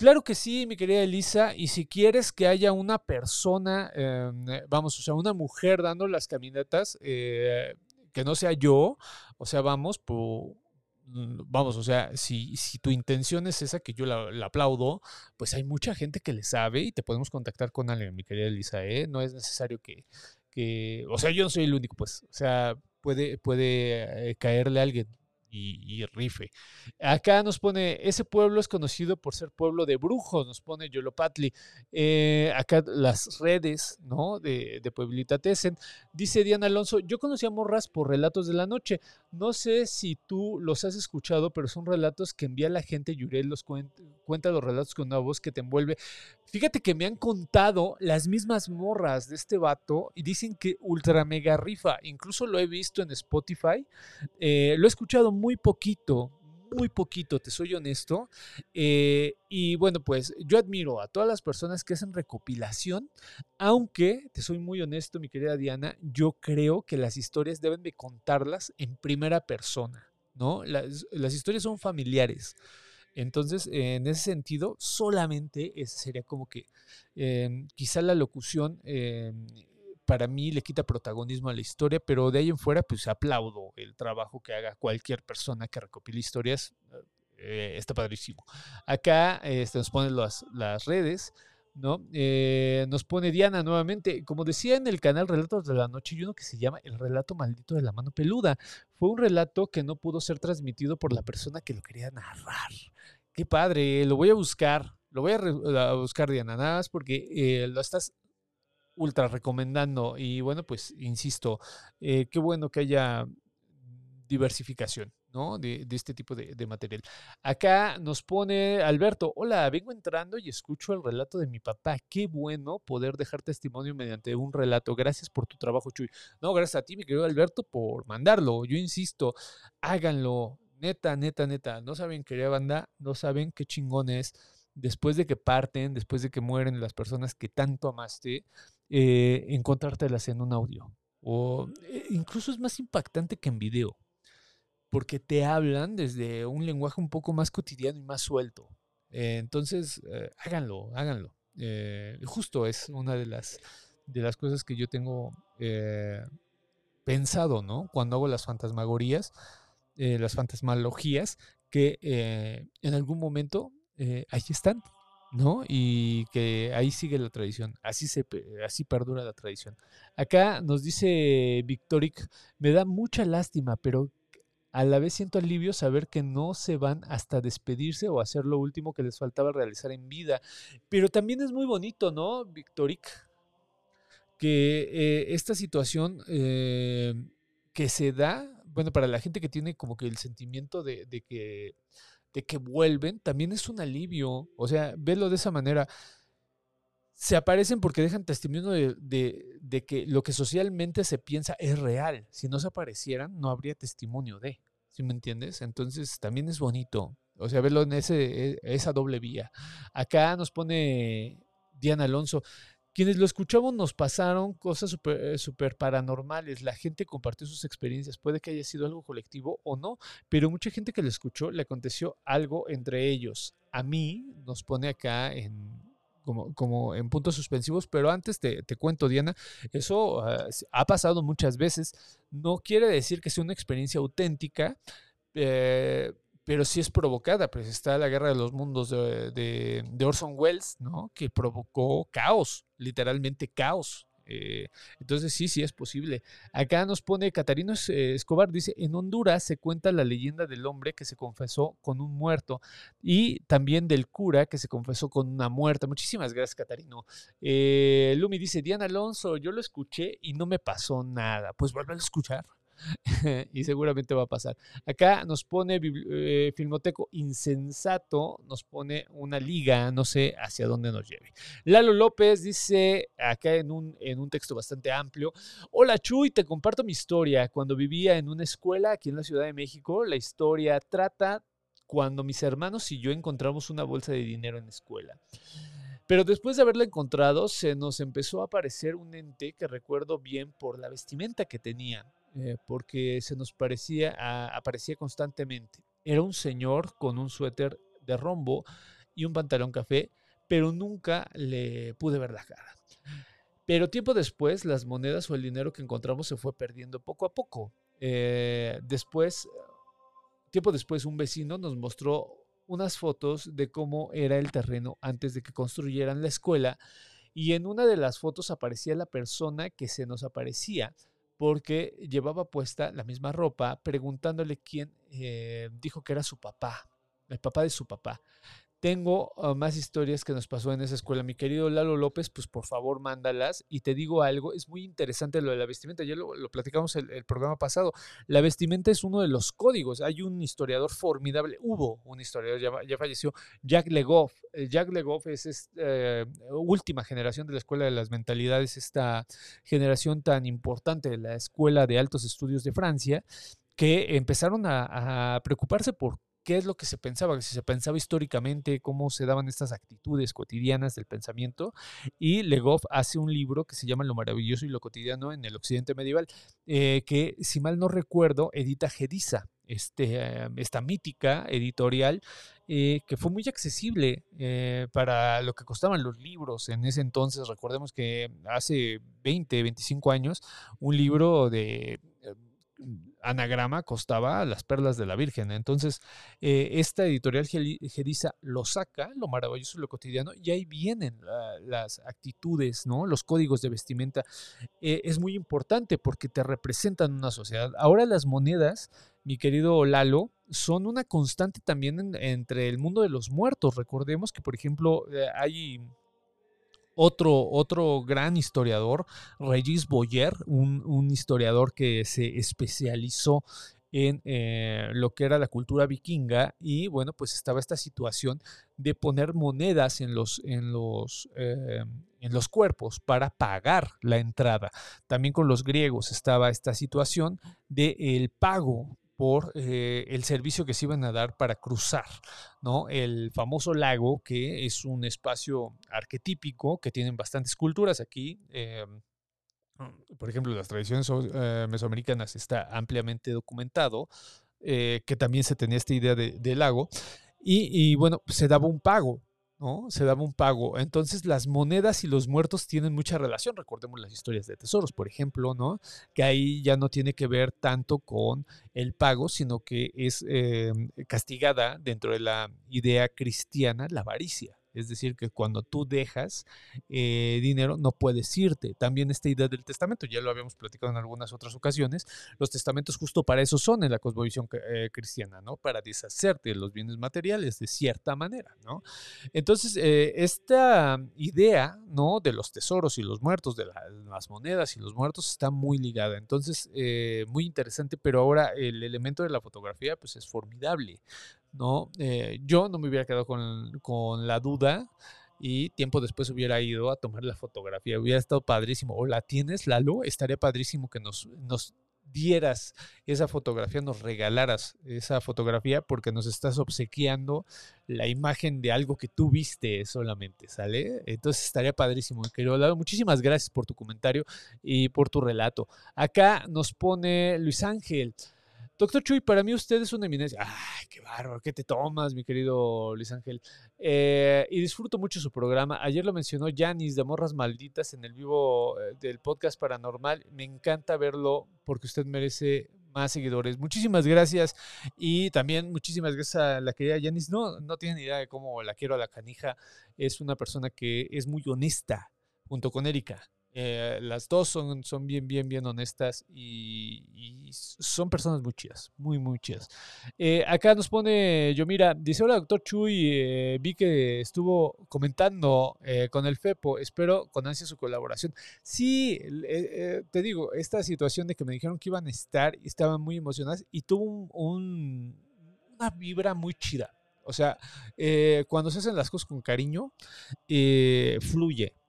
Claro que sí, mi querida Elisa, y si quieres que haya una persona, em, eh, vamos, o sea, una mujer dando las caminatas, eh, que no sea yo, o sea, vamos, mm, vamos, o sea, si, si, tu intención es esa, que yo la, aplaudo, pues hay mucha gente que le sabe y te podemos contactar con alguien, mi querida Elisa, ¿eh? No es necesario que, o sea, yo no soy el único, pues, o sea, puede, puede caerle a alguien y, rife. Acá nos pone, ese pueblo es conocido por ser pueblo de brujos, nos pone Yolopatli. Eh, acá las redes, ¿no? De, de Pueblita Tesen. Dice Diana Alonso, yo conocí a Morras por relatos de la noche. No sé si tú los has escuchado, pero son relatos que envía la gente. Yurel los cuenta, los relatos con una voz que te envuelve. Fíjate que me han contado las mismas morras de este vato y dicen que ultra mega rifa. Incluso lo he visto en Spotify. Eh, lo he escuchado muy poquito, muy poquito, te soy honesto. Eh, y bueno, pues yo admiro a todas las personas que hacen recopilación, aunque, te soy muy honesto, mi querida Diana, yo creo que las historias deben de contarlas en primera persona, ¿no? Las, historias son familiares. Entonces, en ese sentido, solamente ese sería como que em, quizá la locución em, para mí le quita protagonismo a la historia, pero de ahí en fuera, pues aplaudo el trabajo que haga cualquier persona que recopile historias. Eh, está padrísimo. Acá este, nos ponen las, las redes. ¿No? Eh, nos pone Diana nuevamente, como decía en el canal Relatos de la Noche, hay uno que se llama El relato maldito de la mano peluda. Fue un relato que no pudo ser transmitido por la persona que lo quería narrar. Qué padre, lo voy a buscar, lo voy a, buscar Diana, nada más porque eh, lo estás ultra recomendando. Y bueno, pues insisto, eh, qué bueno que haya diversificación. De, este tipo de, material. Acá nos pone Alberto, hola, vengo entrando y escucho el relato de mi papá. Qué bueno poder dejar testimonio mediante un relato. Gracias por tu trabajo, Chuy. No, gracias a ti, mi querido Alberto, por mandarlo. Yo insisto, háganlo. Neta, neta, neta. No saben, querida banda, no saben qué chingón es después de que parten, después de que mueren las personas que tanto amaste, eh, encontrártelas en un audio. O eh, incluso es más impactante que en video, porque te hablan desde un lenguaje un poco más cotidiano y más suelto. Eh, entonces, háganlo, háganlo. justo es una de las, de las cosas que yo tengo pensado, ¿no? Cuando hago las fantasmagorías, las fantasmalogías, que en algún momento ahí están, ¿no? Y que ahí sigue la tradición, así, se, así perdura la tradición. Acá nos dice Victoric, me da mucha lástima, pero a la vez siento alivio saber que no se van hasta despedirse o hacer lo último que les faltaba realizar en vida. Pero también es muy bonito, ¿no, Victoric? Que eh, esta situación eh, que se da, bueno, para la gente que tiene como que el sentimiento de que de que vuelven, también es un alivio. O sea, verlo de esa manera. Se aparecen porque dejan testimonio de, que lo que socialmente se piensa es real. Si no se aparecieran, no habría testimonio de. ¿Sí me entiendes? Entonces también es bonito. O sea, verlo en ese, e, esa doble vía. Acá nos pone Diana Alonso. Quienes lo escuchamos nos pasaron cosas súper paranormales. La gente compartió sus experiencias. Puede que haya sido algo colectivo o no, pero mucha gente que lo escuchó le aconteció algo entre ellos. A mí nos pone acá en, como, como, en puntos suspensivos, pero antes te, te cuento, Diana, eso uh, ha pasado muchas veces. No quiere decir que sea una experiencia auténtica, eh, pero sí es provocada. Pues está la guerra de los mundos de, de, de Orson Welles, ¿no? Que provocó caos, literalmente caos eh, entonces sí, sí es posible. Acá nos pone Catarino eh, Escobar, dice, en Honduras se cuenta la leyenda del hombre que se confesó con un muerto y también del cura que se confesó con una muerta. Muchísimas gracias, Catarino. Eh, Lumi dice, Diana Alonso, yo lo escuché y no me pasó nada. Pues vuelve a escuchar. *laughs* y seguramente va a pasar. Acá nos pone eh, Filmoteco insensato, nos pone una liga, no sé hacia dónde nos lleve. Lalo López dice acá en un, en un texto bastante amplio, hola Chuy, te comparto mi historia. Cuando vivía en una escuela aquí en la Ciudad de México, la historia trata cuando mis hermanos y yo encontramos una bolsa de dinero en la escuela. Pero después de haberla encontrado, se nos empezó a aparecer un ente que recuerdo bien por la vestimenta que tenía. Eh, porque se nos parecía, aparecía constantemente. Era un señor con un suéter de rombo y un pantalón café, pero nunca le pude ver la cara. Pero tiempo después, las monedas o el dinero que encontramos se fue perdiendo poco a poco. Eh, después, tiempo después, un vecino nos mostró unas fotos de cómo era el terreno antes de que construyeran la escuela y en una de las fotos aparecía la persona que se nos aparecía porque llevaba puesta la misma ropa, preguntándole quién eh, dijo que era su papá, el papá de su papá. Tengo ah, más historias que nos pasó en esa escuela. Mi querido Lalo López, pues por favor mándalas. Y te digo algo, es muy interesante lo de la vestimenta. Ya lo, platicamos el, el, programa pasado. La vestimenta es uno de los códigos. Hay un historiador formidable, hubo un historiador, ya, ya falleció, Jack Legoff. Jack Legoff es esta eh, última generación de la Escuela de las Mentalidades, esta generación tan importante de la Escuela de Altos Estudios de Francia, que empezaron a preocuparse por qué es lo que se pensaba, si se pensaba históricamente, cómo se daban estas actitudes cotidianas del pensamiento. Y Legoff hace un libro que se llama Lo maravilloso y lo cotidiano en el occidente medieval, eh, que si mal no recuerdo, edita Gedisa, este, esta mítica editorial eh, que fue muy accesible eh, para lo que costaban los libros en ese entonces. Recordemos que hace 20, 25 años, un libro de anagrama costaba las perlas de la Virgen. Entonces, eh, esta editorial Gedisa lo saca, lo maravilloso, lo cotidiano, y ahí vienen las actitudes, ¿no? Los códigos de vestimenta. Eh, es muy importante porque te representan una sociedad. Ahora las monedas, mi querido Lalo, son una constante también entre el mundo de los muertos. Recordemos que, por ejemplo, eh, hay otro, otro gran historiador, Regis Boyer, un, historiador que se especializó en eh, lo que era la cultura vikinga y bueno, pues estaba esta situación de poner monedas en los, en los, eh, en los cuerpos para pagar la entrada. También con los griegos estaba esta situación del el pago por eh, el servicio que se iban a dar para cruzar, ¿no? El famoso lago, que es un espacio arquetípico que tienen bastantes culturas aquí. Eh, por ejemplo, las tradiciones eh, mesoamericanas está ampliamente documentado, que también se tenía esta idea de, lago. Y, y, bueno, se daba un pago ¿no? Se daba un pago. Entonces las monedas y los muertos tienen mucha relación. Recordemos las historias de tesoros, por ejemplo, ¿no? Que ahí ya no tiene que ver tanto con el pago, sino que es eh, castigada dentro de la idea cristiana la avaricia. Es decir, que cuando tú dejas eh, dinero no puedes irte. También esta idea del testamento, ya lo habíamos platicado en algunas otras ocasiones, los testamentos justo para eso son en la cosmovisión eh, cristiana, ¿no? Para deshacerte de los bienes materiales de cierta manera, ¿no? Entonces, eh, esta idea, ¿no? De los tesoros y los muertos, de las monedas y los muertos está muy ligada. Entonces, muy interesante, pero ahora el elemento de la fotografía, pues es formidable, ¿no? Eh, yo no me hubiera quedado con, la duda y tiempo después hubiera ido a tomar la fotografía. Hubiera estado padrísimo. ¿O la tienes, Lalo? Estaría padrísimo que nos, nos dieras esa fotografía, nos regalaras esa fotografía porque nos estás obsequiando la imagen de algo que tú viste solamente, ¿sale? Entonces estaría padrísimo, querido Lalo. Muchísimas gracias por tu comentario y por tu relato. Acá nos pone Luis Ángel. Doctor Chuy, para mí usted es una eminencia. Ay, qué bárbaro, ¿qué te tomas, mi querido Luis Ángel? Eh, y disfruto mucho su programa. Ayer lo mencionó Yanis de Morras Malditas en el vivo eh, del podcast Paranormal. Me encanta verlo porque usted merece más seguidores. Muchísimas gracias. Y también muchísimas gracias a la querida Yanis. No, no tienen idea de cómo la quiero a la canija. Es una persona que es muy honesta junto con Erika. Eh, las dos son, son bien, bien, bien honestas y, son personas muy chidas, muy, muy chidas. Eh, acá nos pone, yo mira, dice, hola doctor Chuy, eh, vi que estuvo comentando con el FEPO, espero con ansia su colaboración. Sí, te digo, esta situación de que me dijeron que iban a estar estaban muy emocionadas y tuvo un, una vibra muy chida. O sea, cuando se hacen las cosas con cariño, fluye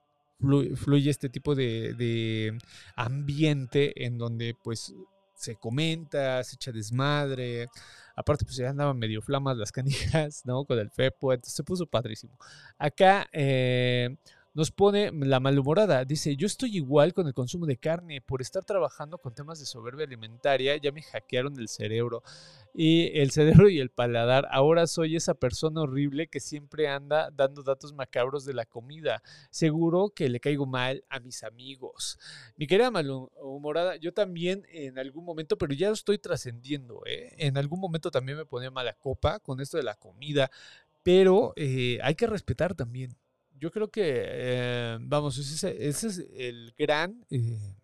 fluye, este tipo de, ambiente en donde pues se comenta, se echa desmadre. Aparte, pues ya andaban medio flamas las *laughs* canijas, ¿no? Con el FEPO, entonces se puso padrísimo. Acá, eh, nos pone la malhumorada. Dice, yo estoy igual con el consumo de carne. Por estar trabajando con temas de soberbia alimentaria, ya me hackearon el cerebro. Y el cerebro y el paladar. Ahora soy esa persona horrible que siempre anda dando datos macabros de la comida. Seguro que le caigo mal a mis amigos. Mi querida malhumorada, yo también en algún momento, pero ya lo estoy trascendiendo. ¿eh? En algún momento también me ponía mala copa con esto de la comida. Pero eh, hay que respetar también yo creo que, eh, vamos, ese, es el gran, eh,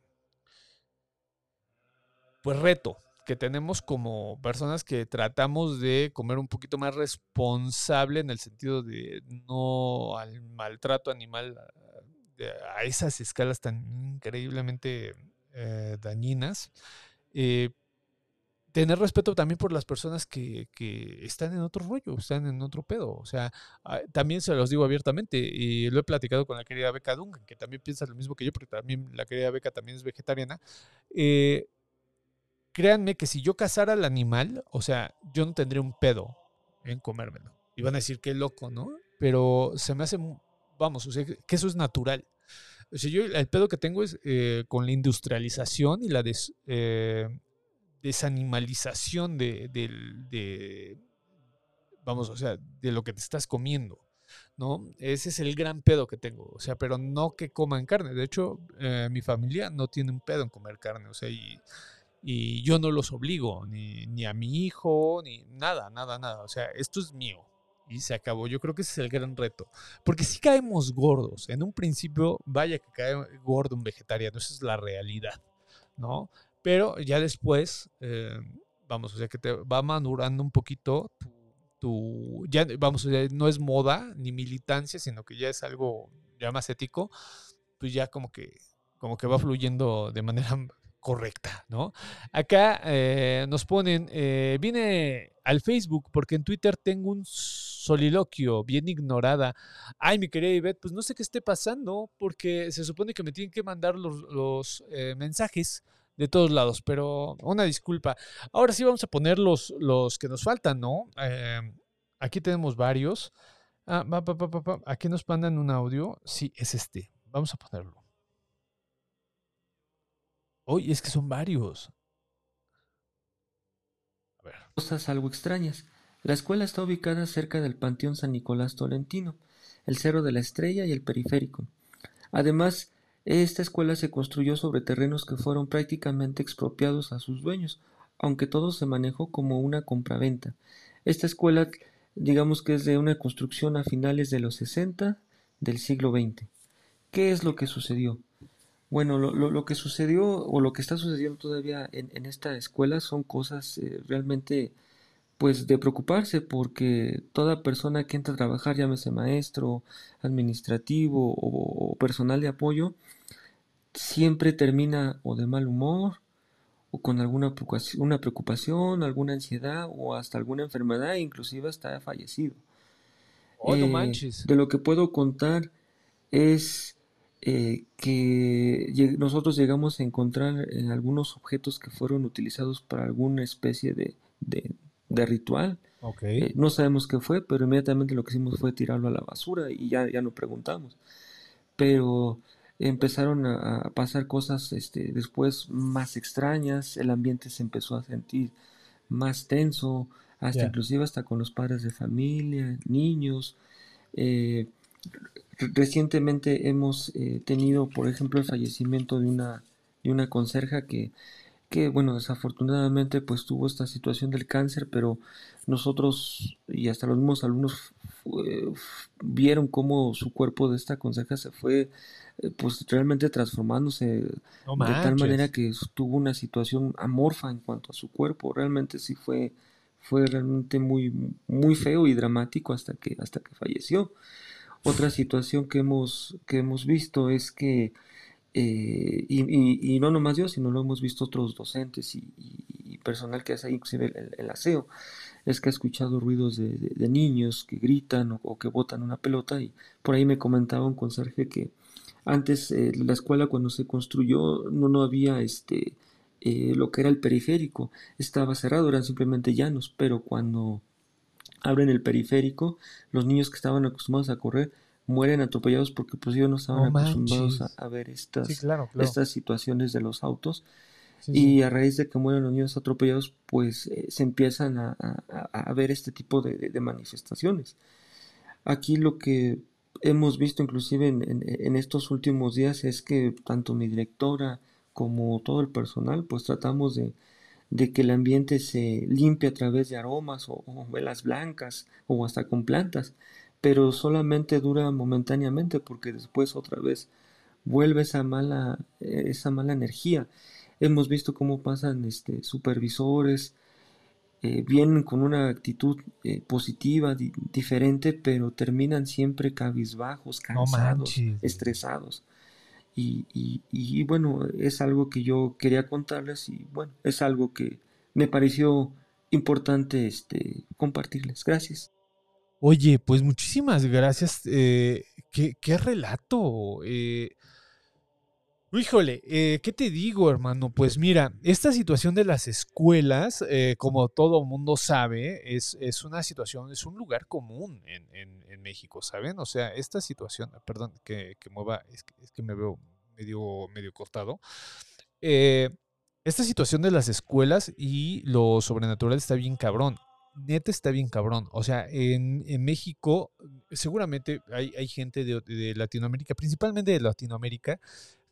pues, reto que tenemos como personas que tratamos de comer un poquito más responsable en el sentido de no al maltrato animal a, esas escalas tan increíblemente eh, dañinas tener respeto también por las personas que, están en otro rollo, están en otro pedo. O sea, ah, también se los digo abiertamente y lo he platicado con la querida Beca Duncan, que también piensa lo mismo que yo, porque también la querida Beca también es vegetariana. Eh, créanme que si yo cazara al animal, o sea, yo no tendría un pedo en comérmelo. Iban a decir qué loco, ¿no? Pero se me hace, vamos, o sea, que eso es natural. O sea, yo el pedo que tengo es eh, con la industrialización y la des, eh, desanimalización de, de, vamos, o sea, de lo que te estás comiendo, ¿no? Ese es el gran pedo que tengo, o sea, pero no que coman carne. De hecho, eh, mi familia no tiene un pedo en comer carne, o sea, y, y yo no los obligo, ni, ni, a mi hijo, ni nada, nada, nada. O sea, esto es mío. Y se acabó. Yo creo que ese es el gran reto. Porque si caemos gordos. En un principio, vaya que cae gordo un vegetariano. Esa es la realidad. ¿No? Pero ya después, eh, vamos, o sea que te va madurando un poquito tu, ya, vamos, no es moda ni militancia, sino que ya es algo ya más ético, pues ya como que, como que va fluyendo de manera *laughs* correcta, ¿no? Acá eh, nos ponen, eh, vine al Facebook porque en Twitter tengo un soliloquio bien ignorada. Ay, mi querida Ivette, pues no sé qué esté pasando porque se supone que me tienen que mandar los mensajes de todos lados, pero una disculpa. Ahora sí vamos a poner los, los que nos faltan, ¿no? Em, aquí tenemos varios. Ah, aquí nos mandan un audio. Sí, es este. Vamos a ponerlo. Hoy es que son varios. A ver. Cosas algo extrañas. La escuela está ubicada cerca del Panteón San Nicolás Tolentino, el Cerro de la Estrella y el Periférico. Además, esta escuela se construyó sobre terrenos que fueron prácticamente expropiados a sus dueños, aunque todo se manejó como una compraventa. Esta escuela digamos que es de una construcción a finales de los 60 del siglo XX. ¿Qué es lo que sucedió? Bueno, lo, que sucedió o lo que está sucediendo todavía en, esta escuela son cosas eh, realmente pues de preocuparse porque toda persona que entra a trabajar, llámese maestro, administrativo o personal de apoyo, siempre termina o de mal humor o con alguna preocupación, una preocupación, alguna ansiedad o hasta alguna enfermedad, inclusive hasta fallecido. Oh, no eh, manches. De lo que puedo contar es eh, que lleg- nosotros llegamos a encontrar en algunos objetos que fueron utilizados para alguna especie de, de- de ritual. Ok. Eh, no sabemos qué fue, pero inmediatamente lo que hicimos fue tirarlo a la basura y ya, ya no preguntamos. Pero empezaron a, a pasar cosas este, después más extrañas, el ambiente se empezó a sentir más tenso, hasta inclusive hasta con los padres de familia, niños. Eh, re- recientemente hemos eh, tenido, por ejemplo, el fallecimiento de una, de una conserja que, que, bueno, desafortunadamente pues tuvo esta situación del cáncer, pero nosotros y hasta los mismos alumnos f- vieron cómo su cuerpo de esta conserja se fue eh, pues realmente transformándose No de tal manera que tuvo una situación amorfa en cuanto a su cuerpo. Realmente sí fue, fue realmente muy, muy feo y dramático hasta que, hasta que falleció. Otra situación que hemos, que hemos visto es que, eh, y, no nomás yo, sino lo hemos visto otros docentes y, personal que hace inclusive el, aseo, es que ha escuchado ruidos de, niños que gritan o, o que botan una pelota y por ahí me comentaba un conserje que antes eh, la escuela cuando se construyó no, no había este, eh, lo que era el periférico, estaba cerrado, eran simplemente llanos, pero cuando abren el periférico, los niños que estaban acostumbrados a correr mueren atropellados porque pues ellos no estaban No acostumbrados a, ver Sí, estas, claro, claro. estas situaciones de los autos Sí, sí. y a raíz de que mueren los niños atropellados pues eh, se empiezan a, a- a- a ver este tipo de, de- de manifestaciones. Aquí lo que hemos visto inclusive en, en- en estos últimos días es que tanto mi directora como todo el personal pues tratamos de, de que el ambiente se limpie a través de aromas o, o velas blancas o hasta con plantas, pero solamente dura momentáneamente porque después otra vez vuelve esa mala, esa mala energía. Hemos visto cómo pasan este, supervisores, eh, vienen con una actitud eh, positiva, di- diferente, pero terminan siempre cabizbajos, cansados, estresados. Y, y- y, bueno, es algo que yo quería contarles y bueno, es algo que me pareció importante este, compartirles. Gracias. Oye, pues muchísimas gracias. eh, qué, relato. eh. Híjole, eh, ¿qué te digo, hermano? Pues mira, esta situación de las escuelas, como todo mundo sabe, es, es una situación, es un lugar común en, en- México, ¿saben? O sea, esta situación, perdón, que, que mueva, es que, es que me veo medio, medio cortado. Esta situación de las escuelas y lo sobrenatural está bien cabrón. Neta está bien cabrón. O sea, en, en México seguramente hay, hay gente de, de Latinoamérica, principalmente de Latinoamérica,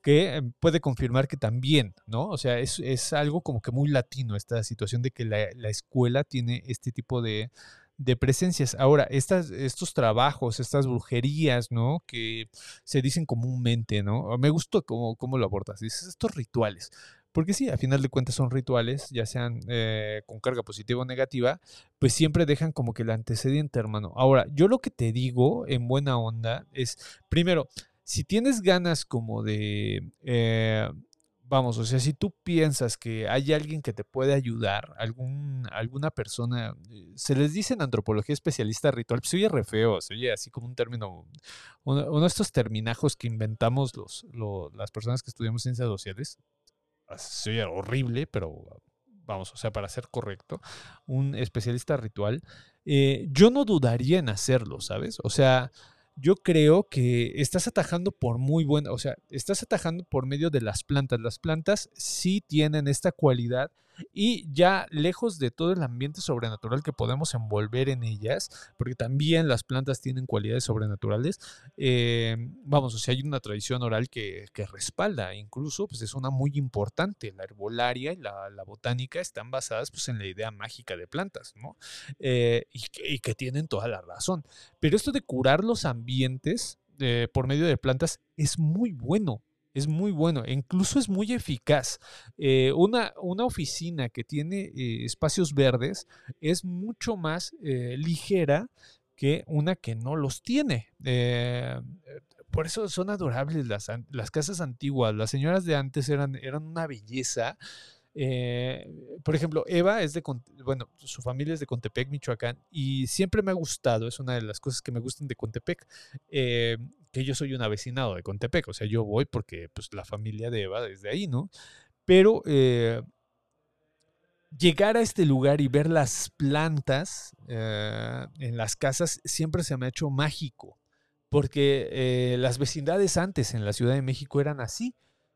que eh, puede confirmar que también, ¿no? O sea, es, es algo como que muy latino esta situación de que la, la escuela tiene este tipo de, de presencias. Ahora, estas, estos trabajos, estas brujerías, ¿no? Que se dicen comúnmente, ¿no? Me gustó cómo, cómo lo abordas. Dices, estos rituales. Porque sí, a final de cuentas son rituales, ya sean eh, con carga positiva o negativa, pues siempre dejan como que el antecedente, hermano. Ahora, yo lo que te digo en buena onda es, primero, si tienes ganas como de, eh, vamos, o sea, si tú piensas que hay alguien que te puede ayudar, algún, alguna persona, eh, se les dice en antropología especialista ritual, se oye re feo, se oye así como un término, uno, uno de estos terminajos que inventamos los, lo- las personas que estudiamos ciencias sociales, se oye horrible, pero vamos, o sea, para ser correcto, un especialista ritual, eh, yo no dudaría en hacerlo, ¿sabes? O sea, yo creo que estás atajando por muy buena, o sea, estás atajando por medio de las plantas. Las plantas sí tienen esta cualidad y ya lejos de todo el ambiente sobrenatural que podemos envolver en ellas, porque también las plantas tienen cualidades sobrenaturales, eh, vamos, o sea, hay una tradición oral que, que respalda, incluso, pues es una muy importante, la herbolaria y la, la botánica están basadas pues en la idea mágica de plantas, ¿no? Eh, y, que, tienen toda la razón. Pero esto de curar los ambientes eh, por medio de plantas es muy bueno. Es muy bueno, e incluso es muy eficaz. Eh, una, una oficina que tiene eh, espacios verdes es mucho más eh, ligera que una que no los tiene. Por eso son adorables las, las casas antiguas. Las señoras de antes eran, eran una belleza. Por ejemplo, Eva es de, bueno, su familia es de Contepec, Michoacán, y siempre me ha gustado, es una de las cosas que me gustan de Contepec, que yo soy un avecinado de Contepec, o sea, yo voy porque pues la familia de Eva es de ahí, ¿no? Pero eh, llegar a este lugar y ver las plantas eh, en las casas siempre se me ha hecho mágico, porque eh, las vecindades antes en la Ciudad de México eran así,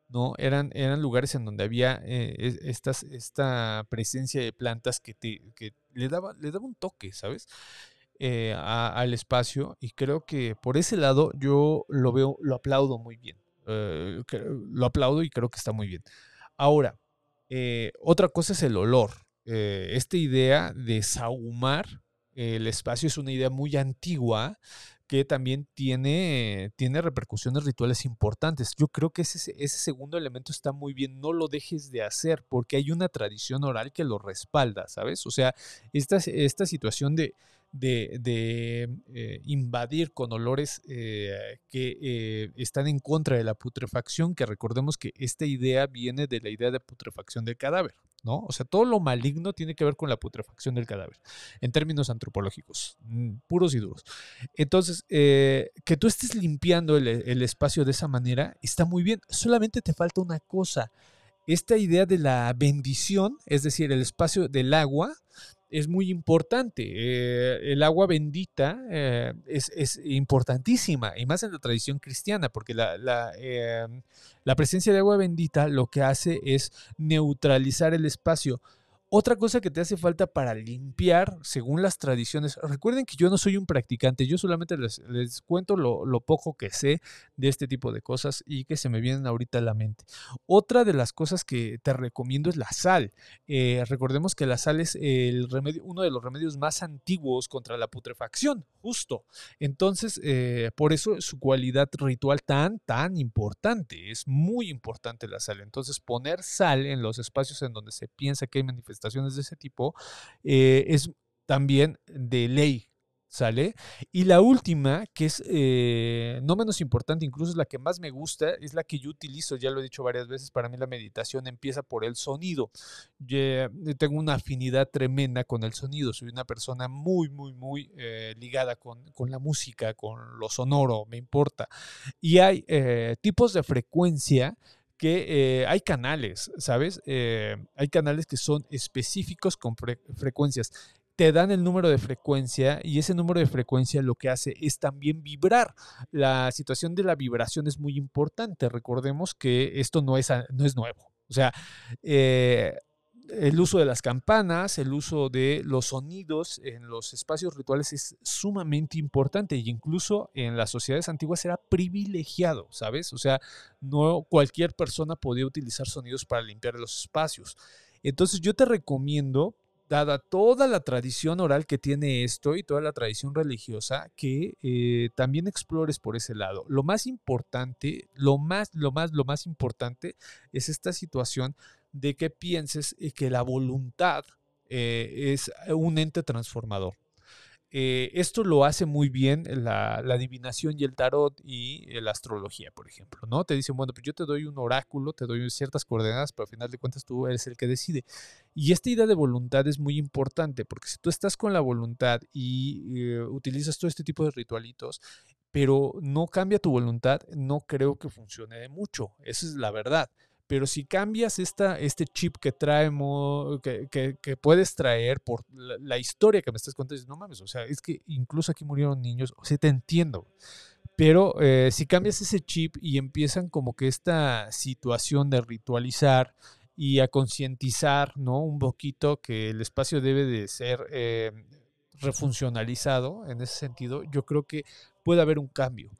¿no? Eran, eran lugares en donde había esta presencia de plantas que, te, que le, daba, le daba un toque, ¿sabes? Al espacio y creo que por ese lado yo lo veo, lo aplaudo muy bien. lo aplaudo y creo que está muy bien. Ahora, eh, otra cosa es el olor. Eh, esta idea de sahumar el espacio es una idea muy antigua que también tiene, tiene repercusiones rituales importantes. Yo creo que ese, ese segundo elemento está muy bien, no lo dejes de hacer porque hay una tradición oral que lo respalda, ¿sabes? O sea, esta, esta situación de, de, eh, invadir con olores eh, que eh, están en contra de la putrefacción, que recordemos que esta idea viene de la idea de putrefacción del cadáver, ¿no? O sea, todo lo maligno tiene que ver con la putrefacción del cadáver, en términos antropológicos, mm, puros y duros. Entonces, que tú estés limpiando el, el espacio de esa manera está muy bien, solamente te falta una cosa. Esta idea de la bendición, es decir, el espacio del agua, es muy importante. Eh, el agua bendita eh, es, importantísima, y más en la tradición cristiana, porque la, la, presencia de agua bendita lo que hace es neutralizar el espacio otra cosa que te hace falta para limpiar, según las tradiciones, recuerden que yo no soy un practicante, yo solamente les, cuento lo, poco que sé de este tipo de cosas y que se me vienen ahorita a la mente. Otra de las cosas que te recomiendo es la sal. Eh, recordemos que la sal es el remedio, uno de los remedios más antiguos contra la putrefacción, justo. Entonces, eh, por eso su cualidad ritual tan, tan importante, es muy importante la sal. Entonces, poner sal en los espacios en donde se piensa que hay manifestaciones de ese tipo, eh, es también de ley, ¿sale? Y la última, que es eh, no menos importante, incluso es la que más me gusta, es la que yo utilizo, ya lo he dicho varias veces, para mí la meditación empieza por el sonido. Yo tengo una afinidad tremenda con el sonido, soy una persona muy, muy, muy eh, ligada con, con, la música, con lo sonoro, me importa. Y hay tipos de frecuencia que eh, hay canales, ¿sabes? Eh, hay canales que son específicos con frecuencias. Te dan el número de frecuencia y ese número de frecuencia lo que hace es también vibrar. La situación de la vibración es muy importante. Recordemos que esto no es, no es nuevo. O sea, eh, el uso de las campanas, el uso de los sonidos en los espacios rituales es sumamente importante y incluso en las sociedades antiguas era privilegiado, ¿sabes? O sea, no cualquier persona podía utilizar sonidos para limpiar los espacios. Entonces yo te recomiendo, dada toda la tradición oral que tiene esto y toda la tradición religiosa, que eh, también explores por ese lado. Lo más importante, lo más, lo más, lo más importante es esta situación de que pienses eh, que la voluntad eh, es un ente transformador. Eh, esto lo hace muy bien la, adivinación y el tarot y la astrología, por ejemplo, ¿no? Te dicen, bueno, pues yo te doy un oráculo, te doy ciertas coordenadas, pero al final de cuentas tú eres el que decide. Y esta idea de voluntad es muy importante, porque si tú estás con la voluntad y utilizas todo este tipo de ritualitos, pero no cambia tu voluntad, no creo que funcione de mucho. Esa es la verdad. Pero si cambias este chip que traemos, que, puedes traer por la, historia que me estás contando, no mames, o sea, es que incluso aquí murieron niños, o sea, te entiendo. Pero eh, si cambias ese chip y empiezan como que esta situación de ritualizar y a concientizar, ¿no? Un poquito que el espacio debe de ser eh, refuncionalizado en ese sentido, yo creo que puede haber un cambio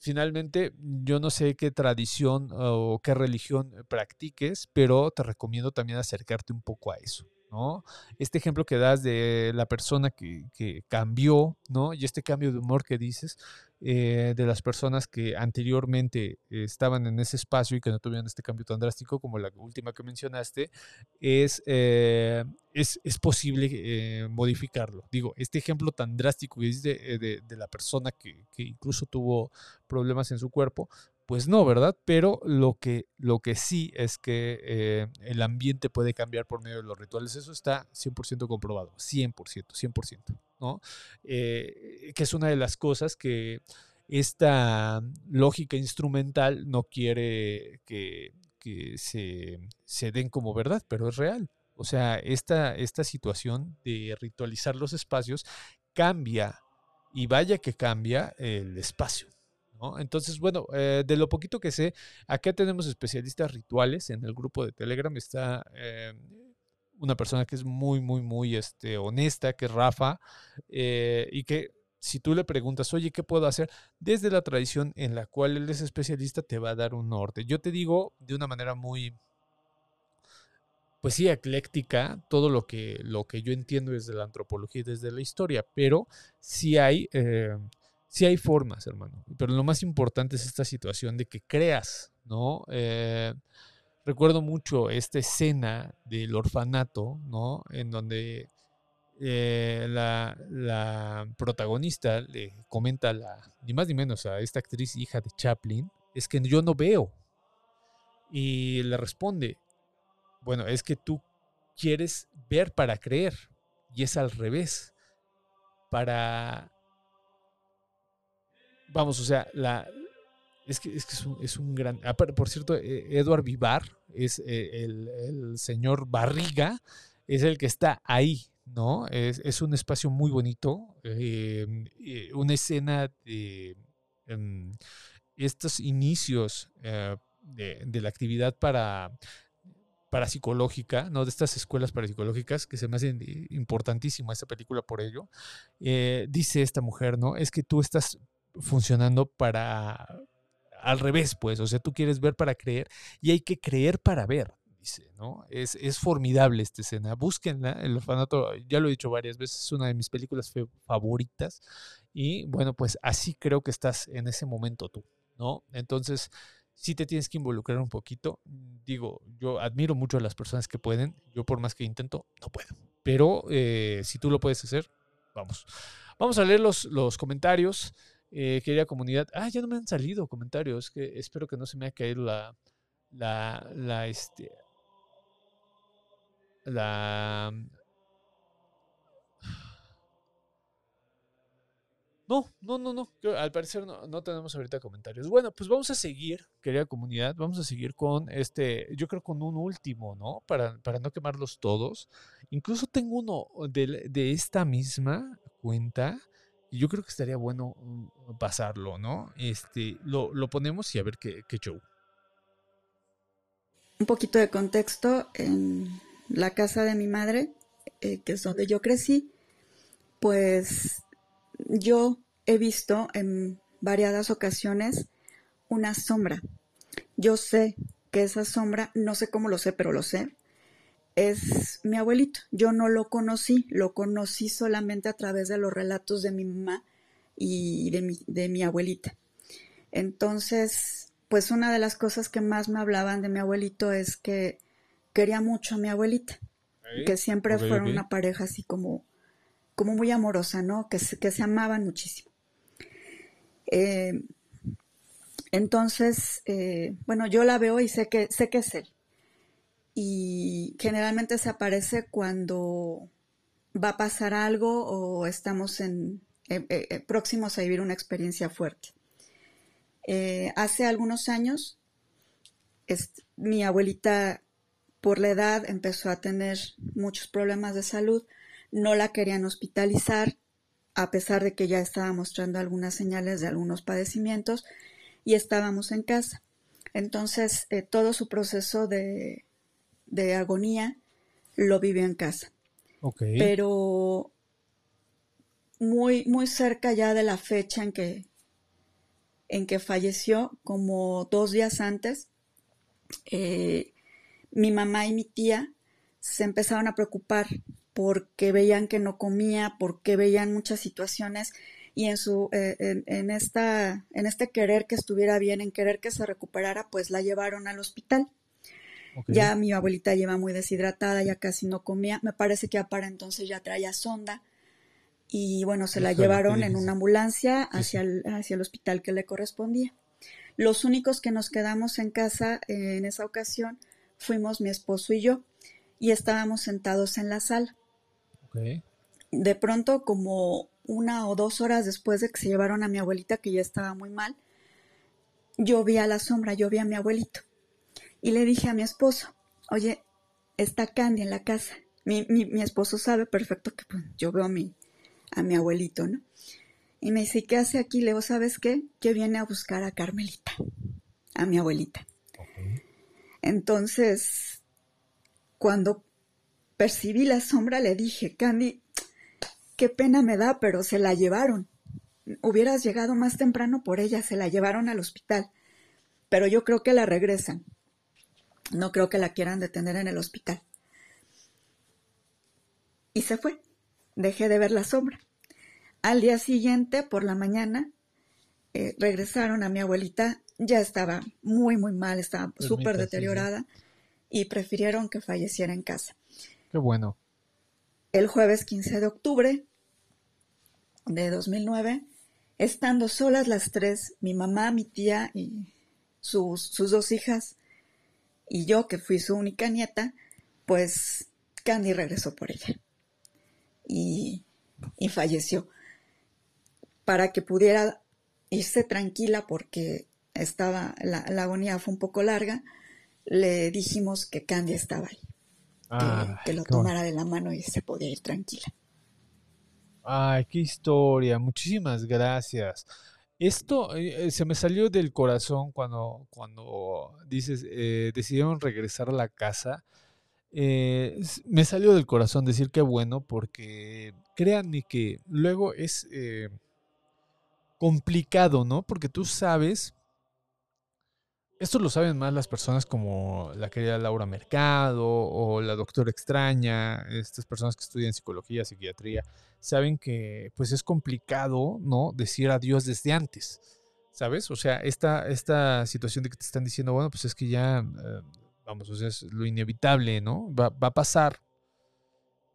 finalmente, yo no sé qué tradición o qué religión practiques, pero te recomiendo también acercarte un poco a eso. ¿No? Este ejemplo que das de la persona que, que cambió, ¿no? Y este cambio de humor que dices, eh, de las personas que anteriormente estaban en ese espacio y que no tuvieron este cambio tan drástico como la última que mencionaste, es, eh, es, es, posible eh, modificarlo. Digo, este ejemplo tan drástico que es de, de, de la persona que, que incluso tuvo problemas en su cuerpo, pues no, ¿verdad? Pero lo que, lo que sí es que eh, el ambiente puede cambiar por medio de los rituales. Eso está 100% comprobado, 100%, 100%, ¿no? Eh, que es una de las cosas que esta lógica instrumental no quiere que, que se, se den como verdad, pero es real. O sea, esta, esta situación de ritualizar los espacios cambia y vaya que cambia el espacio. Entonces, bueno, eh, de lo poquito que sé, acá tenemos especialistas rituales en el grupo de Telegram. Está eh, una persona que es muy, muy, muy este, honesta, que es Rafa, eh, y que si tú le preguntas, oye, ¿qué puedo hacer? Desde la tradición en la cual él es especialista, te va a dar un norte. Yo te digo de una manera muy, pues sí, ecléctica, todo lo que, lo que yo entiendo desde la antropología y desde la historia, pero sí hay, sí hay formas, hermano. Pero lo más importante es esta situación de que creas, ¿no? Eh, recuerdo mucho esta escena del orfanato, ¿no? En donde eh, la, la, protagonista le comenta la, ni más ni menos a esta actriz hija de Chaplin, es que yo no veo. Y le responde, bueno, es que tú quieres ver para creer y es al revés. Para... Vamos, o sea, la, es que, es, que es, un, gran... Por cierto, e, Edward Vivar es eh, el, el señor Barriga, es el que está ahí, ¿no? Es, es un espacio muy bonito, eh, eh, una escena de eh, estos inicios eh, de, de, la actividad para parapsicológica, ¿no? De estas escuelas parapsicológicas que se me hacen importantísima esta película por ello. Eh, dice esta mujer, ¿no? Es que tú estás funcionando para al revés, pues, o sea, tú quieres ver para creer y hay que creer para ver, dice, ¿no? Es, es formidable esta escena. Búsquenla, El Orfanato, ya lo he dicho varias veces, es una de mis películas favoritas. Y bueno, pues así creo que estás en ese momento tú, ¿no? Entonces, sí te tienes que involucrar un poquito. Digo, yo admiro mucho a las personas que pueden. Yo por más que intento, no puedo. Pero eh, si tú lo puedes hacer, vamos. Vamos a leer los, los comentarios. Eh, querida comunidad. Ah, ya no me han salido comentarios. Que espero que no se me haya caído la, la, la, este, la, No, no, no, no. Al parecer no, no, tenemos ahorita comentarios. Bueno, pues vamos a seguir, querida comunidad, vamos a seguir con este, yo creo con un último, ¿no? Para, para no quemarlos todos. Incluso tengo uno de, de, esta misma cuenta yo creo que estaría bueno mm, pasarlo, ¿no? Este, lo, lo ponemos y a ver qué, qué show. Un poquito de contexto, en la casa de mi madre, eh, que es donde yo crecí, pues yo he visto en variadas ocasiones una sombra. Yo sé que esa sombra, no sé cómo lo sé, pero lo sé, es mi abuelito. Yo no lo conocí, lo conocí solamente a través de los relatos de mi mamá y de mi, de mi abuelita. Entonces, pues una de las cosas que más me hablaban de mi abuelito es que quería mucho a mi abuelita, que siempre okay, fueron okay. una pareja así como como muy amorosa, ¿no? Que se, que se amaban muchísimo. Eh, entonces, eh, bueno, yo la veo y sé que, sé que es él. Y generalmente se aparece cuando va a pasar algo o estamos en, eh, eh próximos a vivir una experiencia fuerte. Eh, hace algunos años, mi abuelita, por la edad, empezó a tener muchos problemas de salud no la querían hospitalizar, a pesar de que ya estaba mostrando algunas señales de algunos padecimientos, y estábamos en casa. Entonces, eh, todo su proceso de, de, agonía lo vivió en casa. Okay. Pero muy, muy cerca ya de la fecha en que, en que falleció, como dos días antes, eh, mi mamá y mi tía se empezaron a preocupar porque veían que no comía, porque veían muchas situaciones y en su eh, en, en, esta en este querer que estuviera bien, en querer que se recuperara, pues la llevaron al hospital. Okay. Ya mi abuelita lleva muy deshidratada, ya casi no comía. Me parece que ya para entonces ya traía sonda. Y bueno, se la llevaron en una ambulancia hacia el, hacia el hospital que le correspondía. Los únicos que nos quedamos en casa eh, en esa ocasión fuimos mi esposo y yo, y estábamos sentados en la sala. Okay. De pronto, como una o dos horas después de que se llevaron a mi abuelita, que ya estaba muy mal, yo vi a la sombra, yo vi a mi abuelito. Y le dije a mi esposo, oye, está Candy en la casa. Mi, mi, esposo sabe perfecto que pues, yo veo a mi, a mi abuelito, ¿no? Y me dice, ¿qué hace aquí? Le digo, ¿sabes qué? Que viene a buscar a Carmelita, a mi abuelita. Entonces, cuando percibí la sombra, le dije, Candy, qué pena me da, pero se la llevaron. Hubieras llegado más temprano por ella, se la llevaron al hospital. Pero yo creo que la regresan. No creo que la quieran detener en el hospital. Y se fue. Dejé de ver la sombra. Al día siguiente, por la mañana, eh, regresaron a mi abuelita. Ya estaba muy, muy mal, estaba súper deteriorada y prefirieron que falleciera en casa. Qué bueno. El jueves 15 de octubre de 2009, estando solas las tres, mi mamá, mi tía y sus, sus dos hijas, y yo, que fui su única nieta, pues Candy regresó por ella y, y falleció. Para que pudiera irse tranquila porque estaba, la, la, agonía fue un poco larga, le dijimos que Candy estaba ahí que, lo tomara de la mano y se podía ir tranquila. Ay, qué historia, muchísimas gracias. Esto eh, eh, se me salió del corazón cuando, cuando dices, eh, decidieron regresar a la casa. me salió del corazón decir que bueno, porque créanme que luego es complicado, ¿no? Porque tú sabes esto lo saben más las personas como la querida Laura Mercado o la doctora extraña, estas personas que estudian psicología, psiquiatría, saben que pues es complicado, ¿no? Decir adiós desde antes, ¿sabes? O sea, esta, esta situación de que te están diciendo, bueno, pues es que ya, eh, vamos, o sea, es lo inevitable, ¿no? Va, a pasar.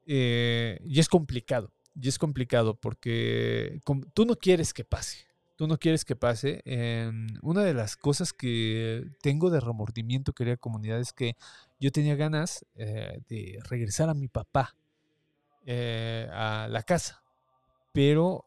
Eh, y es complicado, y es complicado porque tú no quieres que pase, tú no quieres que pase. Em, una de las cosas que tengo de remordimiento, querida comunidad, es que yo tenía ganas eh, de regresar a mi papá eh, a la casa, pero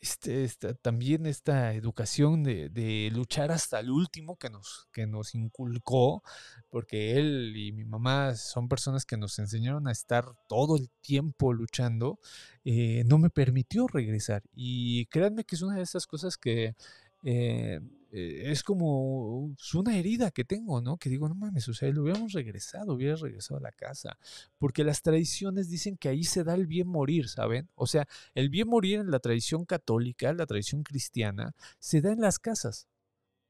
este, también esta educación de, luchar hasta el último que nos, que nos inculcó, porque él y mi mamá son personas que nos enseñaron a estar todo el tiempo luchando, eh, no me permitió regresar. Y créanme que es una de esas cosas que eh, eh, es como una herida que tengo, ¿no? Que digo, no mames, o sea, lo hubiéramos regresado, hubiera regresado a la casa. Porque las tradiciones dicen que ahí se da el bien morir, ¿saben? O sea, el bien morir en la tradición católica, la tradición cristiana, se da en las casas.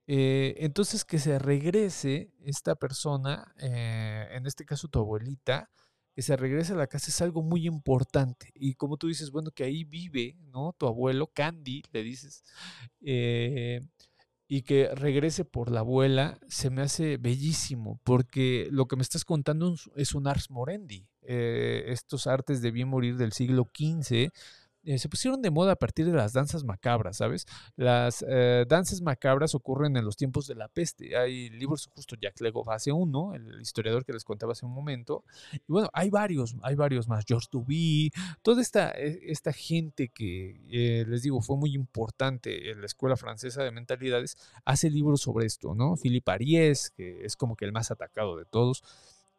Eh, entonces, que se regrese esta persona, eh, en este caso tu abuelita, que se regrese a la casa es algo muy importante. Y como tú dices, bueno, que ahí vive, ¿no? Tu abuelo, Candy, le dices. Eh, y que regrese por la abuela se me hace bellísimo, porque lo que me estás contando es un ars morendi. Eh, estos artes de bien morir del siglo XV eh, se pusieron de moda a partir de las danzas macabras, ¿sabes? Las eh, danzas macabras ocurren en los tiempos de la peste. Hay libros, justo Jack Legoff hace uno, el historiador que les contaba hace un momento. Y bueno, hay varios, hay varios más. George Duby, toda esta, e, esta gente que, eh, les digo, fue muy importante en la Escuela Francesa de Mentalidades, hace libros sobre esto, ¿no? Philippe Ariès, que es como que el más atacado de todos.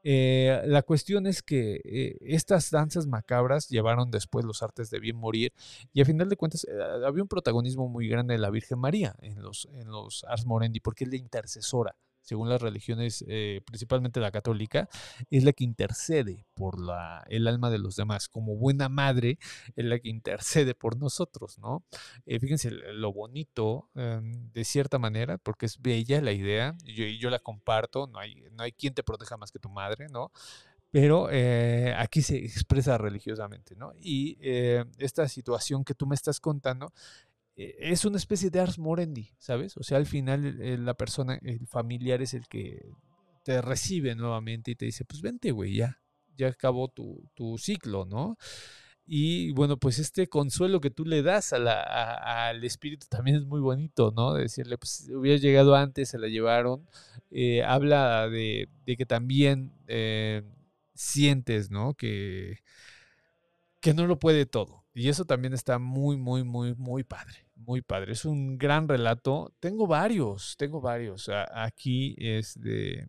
Eh, la cuestión es que eh, estas danzas macabras llevaron después los artes de bien morir y a final de cuentas eh, había un protagonismo muy grande de la Virgen María en los, en los Ars Morendi porque es la intercesora según las religiones, eh, principalmente la católica, es la que intercede por la, el alma de los demás. Como buena madre, es la que intercede por nosotros, ¿no? Eh, fíjense lo bonito, em, de cierta manera, porque es bella la idea, y yo, la comparto, no hay, no hay quien te proteja más que tu madre, ¿no? pero eh, aquí se expresa religiosamente, ¿no? Y esta situación que tú me estás contando eh, es una especie de Ars Morendi, ¿sabes? O sea, al final la persona, el familiar es el que te recibe nuevamente y te dice, pues vente, güey, ya, ya acabó tu, ciclo, ¿no? Y bueno, pues este consuelo que tú le das al espíritu también es muy bonito, ¿no? decirle, pues hubiera llegado antes, se la llevaron. Eh, habla de, que también eh, sientes, ¿no? Que, que no lo puede todo, Y eso también está muy, muy, muy, muy padre. Muy padre. Es un gran relato. Tengo varios, tengo varios. aquí es de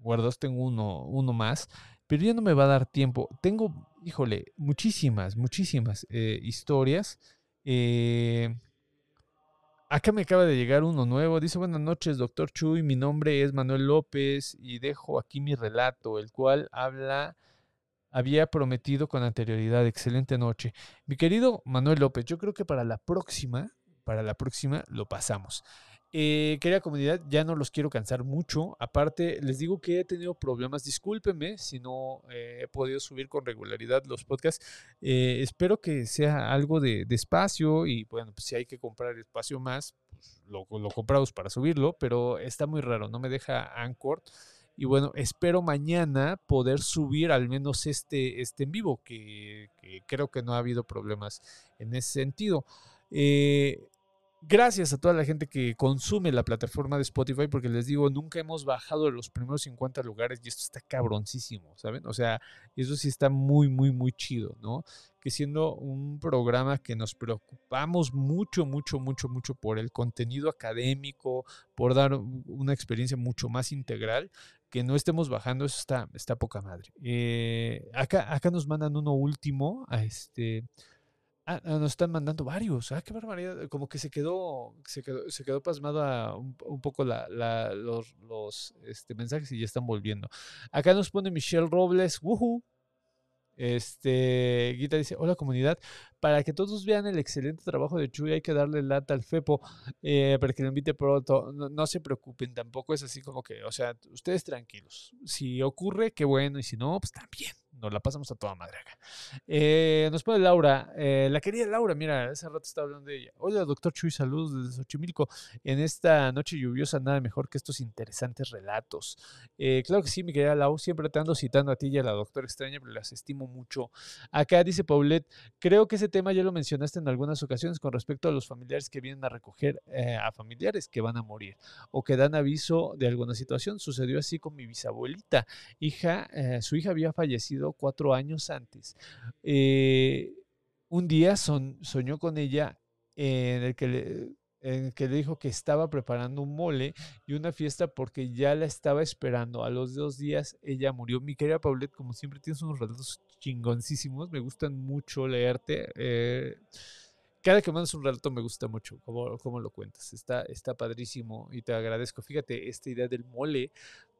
guardados, tengo uno, uno más, pero ya no me va a dar tiempo. Tengo, híjole, muchísimas, muchísimas eh, historias. Eh, Acá me acaba de llegar uno nuevo. Dice, buenas noches, doctor Chuy. Mi nombre es Manuel López y dejo aquí mi relato, el cual habla, había prometido con anterioridad. Excelente noche. Mi querido Manuel López, yo creo que para la próxima, para la próxima lo pasamos. Eh, querida comunidad, ya no los quiero cansar mucho. Aparte, les digo que he tenido problemas. Discúlpenme si no eh, he podido subir con regularidad los podcasts. Eh, espero que sea algo de, espacio y bueno, pues si hay que comprar espacio más, pues, lo, lo, compramos para subirlo, pero está muy raro, no me deja Anchor. Y bueno, espero mañana poder subir al menos este, este en vivo, que, creo que no ha habido problemas en ese sentido. Eh, Gracias a toda la gente que consume la plataforma de Spotify, porque les digo, nunca hemos bajado de los primeros 50 lugares y esto está cabroncísimo, ¿saben? O sea, eso sí está muy, muy, muy chido, ¿no? Que siendo un programa que nos preocupamos mucho, mucho, mucho, mucho por el contenido académico, por dar una experiencia mucho más integral, que no estemos bajando, eso está, está poca madre. Eh, acá, acá nos mandan uno último, a este Ah, ah, nos están mandando varios. Ah, qué barbaridad. Como que se quedó, se quedó, se quedó pasmada un, poco la, los, los este, mensajes y ya están volviendo. Acá nos pone Michelle Robles. Woohoo. Este, Guita dice, hola comunidad, para que todos vean el excelente trabajo de Chuy hay que darle lata al Fepo eh, para que lo invite pronto. No, se preocupen, tampoco es así como que, o sea, ustedes tranquilos. Si ocurre, qué bueno, y si no, pues también nos la pasamos a toda madre acá. Eh, nos pone Laura, eh, la querida Laura, mira, hace rato estaba hablando de ella. Hola, doctor Chuy, saludos desde Xochimilco. En esta noche lluviosa, nada mejor que estos interesantes relatos. Eh, claro que sí, mi querida Lau, siempre te ando citando a ti y a la doctora extraña, pero las estimo mucho. Acá dice Paulette, creo que ese tema ya lo mencionaste en algunas ocasiones con respecto a los familiares que vienen a recoger a familiares que van a morir o que dan aviso de alguna situación. Sucedió así con mi bisabuelita. Hija, su hija había fallecido cuatro años antes. Eh, un día soñó con ella en el que le, en que le dijo que estaba preparando un mole y una fiesta porque ya la estaba esperando. A los dos días ella murió. Mi querida Paulette, como siempre, tienes unos relatos chingoncísimos. Me gustan mucho leerte. Eh, cada que mandas un relato me gusta mucho cómo, cómo lo cuentas. Está, está padrísimo y te agradezco. Fíjate, esta idea del mole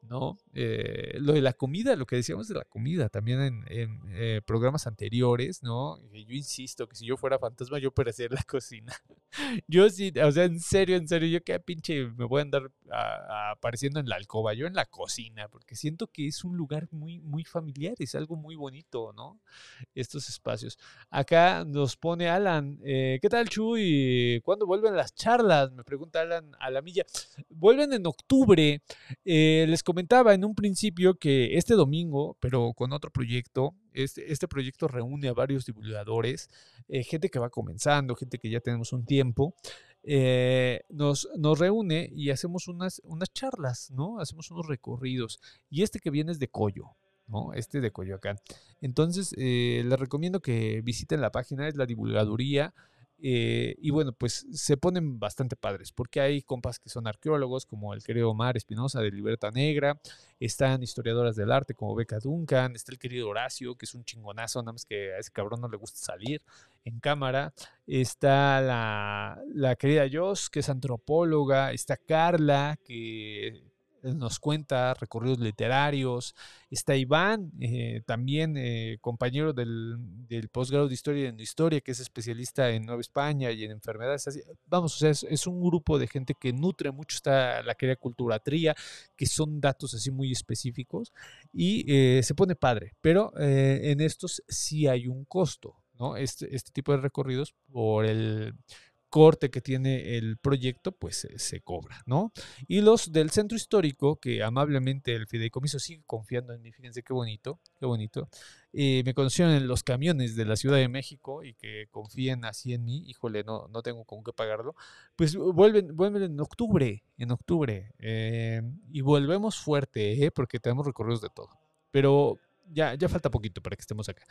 ¿no? Eh, lo de la comida, lo que decíamos de la comida, también en, eh, programas anteriores, ¿no? Yo insisto que si yo fuera fantasma, yo parecería en la *laughs* cocina. yo sí, o sea, en serio, en serio, yo qué pinche me voy a andar apareciendo en la alcoba, yo en la cocina, porque siento que es un lugar muy, muy familiar, es algo muy bonito, ¿no? Estos espacios. Acá nos pone Alan, eh, ¿qué tal, Chuy? ¿Cuándo vuelven las charlas? Me pregunta Alan a la milla. Vuelven en octubre. les comentaba en un principio que este domingo, pero con otro proyecto, este, este proyecto reúne a varios divulgadores, eh, gente que va comenzando, gente que ya tenemos un tiempo, eh, nos, nos reúne y hacemos unas, unas charlas, ¿no? Hacemos unos recorridos. Y este que viene es de Coyo, ¿no? Este de Coyoacán. Entonces, eh, les recomiendo que visiten la página, es la divulgaduría eh, y bueno, pues se ponen bastante padres, porque hay compas que son arqueólogos, como el querido Omar Espinosa de Libertad Negra, están historiadoras del arte como Beca Duncan, está el querido Horacio, que es un chingonazo, nada más que a ese cabrón no le gusta salir en cámara, está la, la querida Jos, que es antropóloga, está Carla, que nos cuenta recorridos literarios. Está Iván, eh, también eh, compañero del, posgrado de Historia en Historia, que es especialista en Nueva España y en enfermedades. vamos, o sea, es, un grupo de gente que nutre mucho esta, la querida culturatría, que son datos así muy específicos y eh, se pone padre. Pero en estos sí hay un costo, ¿no? Este, este tipo de recorridos por el corte que tiene el proyecto, pues se cobra, ¿no? Y los del centro histórico, que amablemente el fideicomiso sigue confiando en mí, fíjense qué bonito, qué bonito. Eh, me conocieron en los camiones de la Ciudad de México y que confíen así en mí, híjole, no, no tengo con qué pagarlo, pues vuelven, vuelven en octubre, en octubre, eh, y volvemos fuerte, ¿eh? porque tenemos recorridos de todo. Pero ya, ya falta poquito para que estemos acá.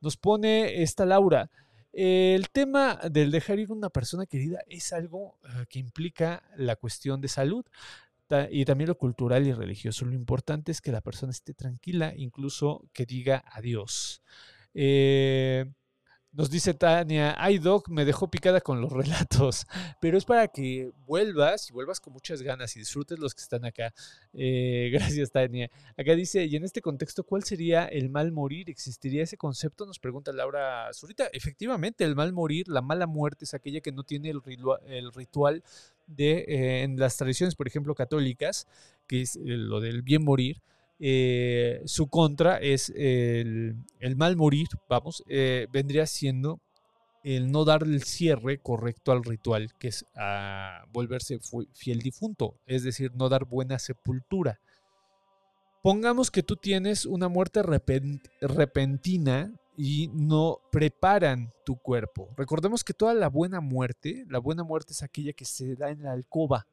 Nos pone esta Laura. El tema del dejar ir una persona querida es algo eh, que implica la cuestión de salud y también lo cultural y religioso. Lo importante es que la persona esté tranquila, incluso que diga adiós. Eh, nos dice Tania, ay Doc, me dejó picada con los *laughs* relatos, pero es para que vuelvas y vuelvas con muchas ganas y disfrutes los que están acá. Eh, *laughs* gracias Tania. Acá dice, y en este contexto, ¿cuál sería el mal morir? ¿Existiría ese concepto? Nos pregunta Laura Zurita. Efectivamente, el mal morir, la mala muerte es aquella que no tiene el, ritua- el ritual de, eh, en las tradiciones, por ejemplo, católicas, que es eh, lo del bien morir. Eh, su contra es el, mal morir, vamos, eh, vendría siendo el no dar el cierre correcto al ritual, que es volverse fiel difunto, es decir, no dar buena sepultura. Pongamos que tú tienes una muerte repen- repentina y no preparan tu cuerpo. Recordemos que toda la buena muerte, la buena muerte es aquella que se da en la alcoba.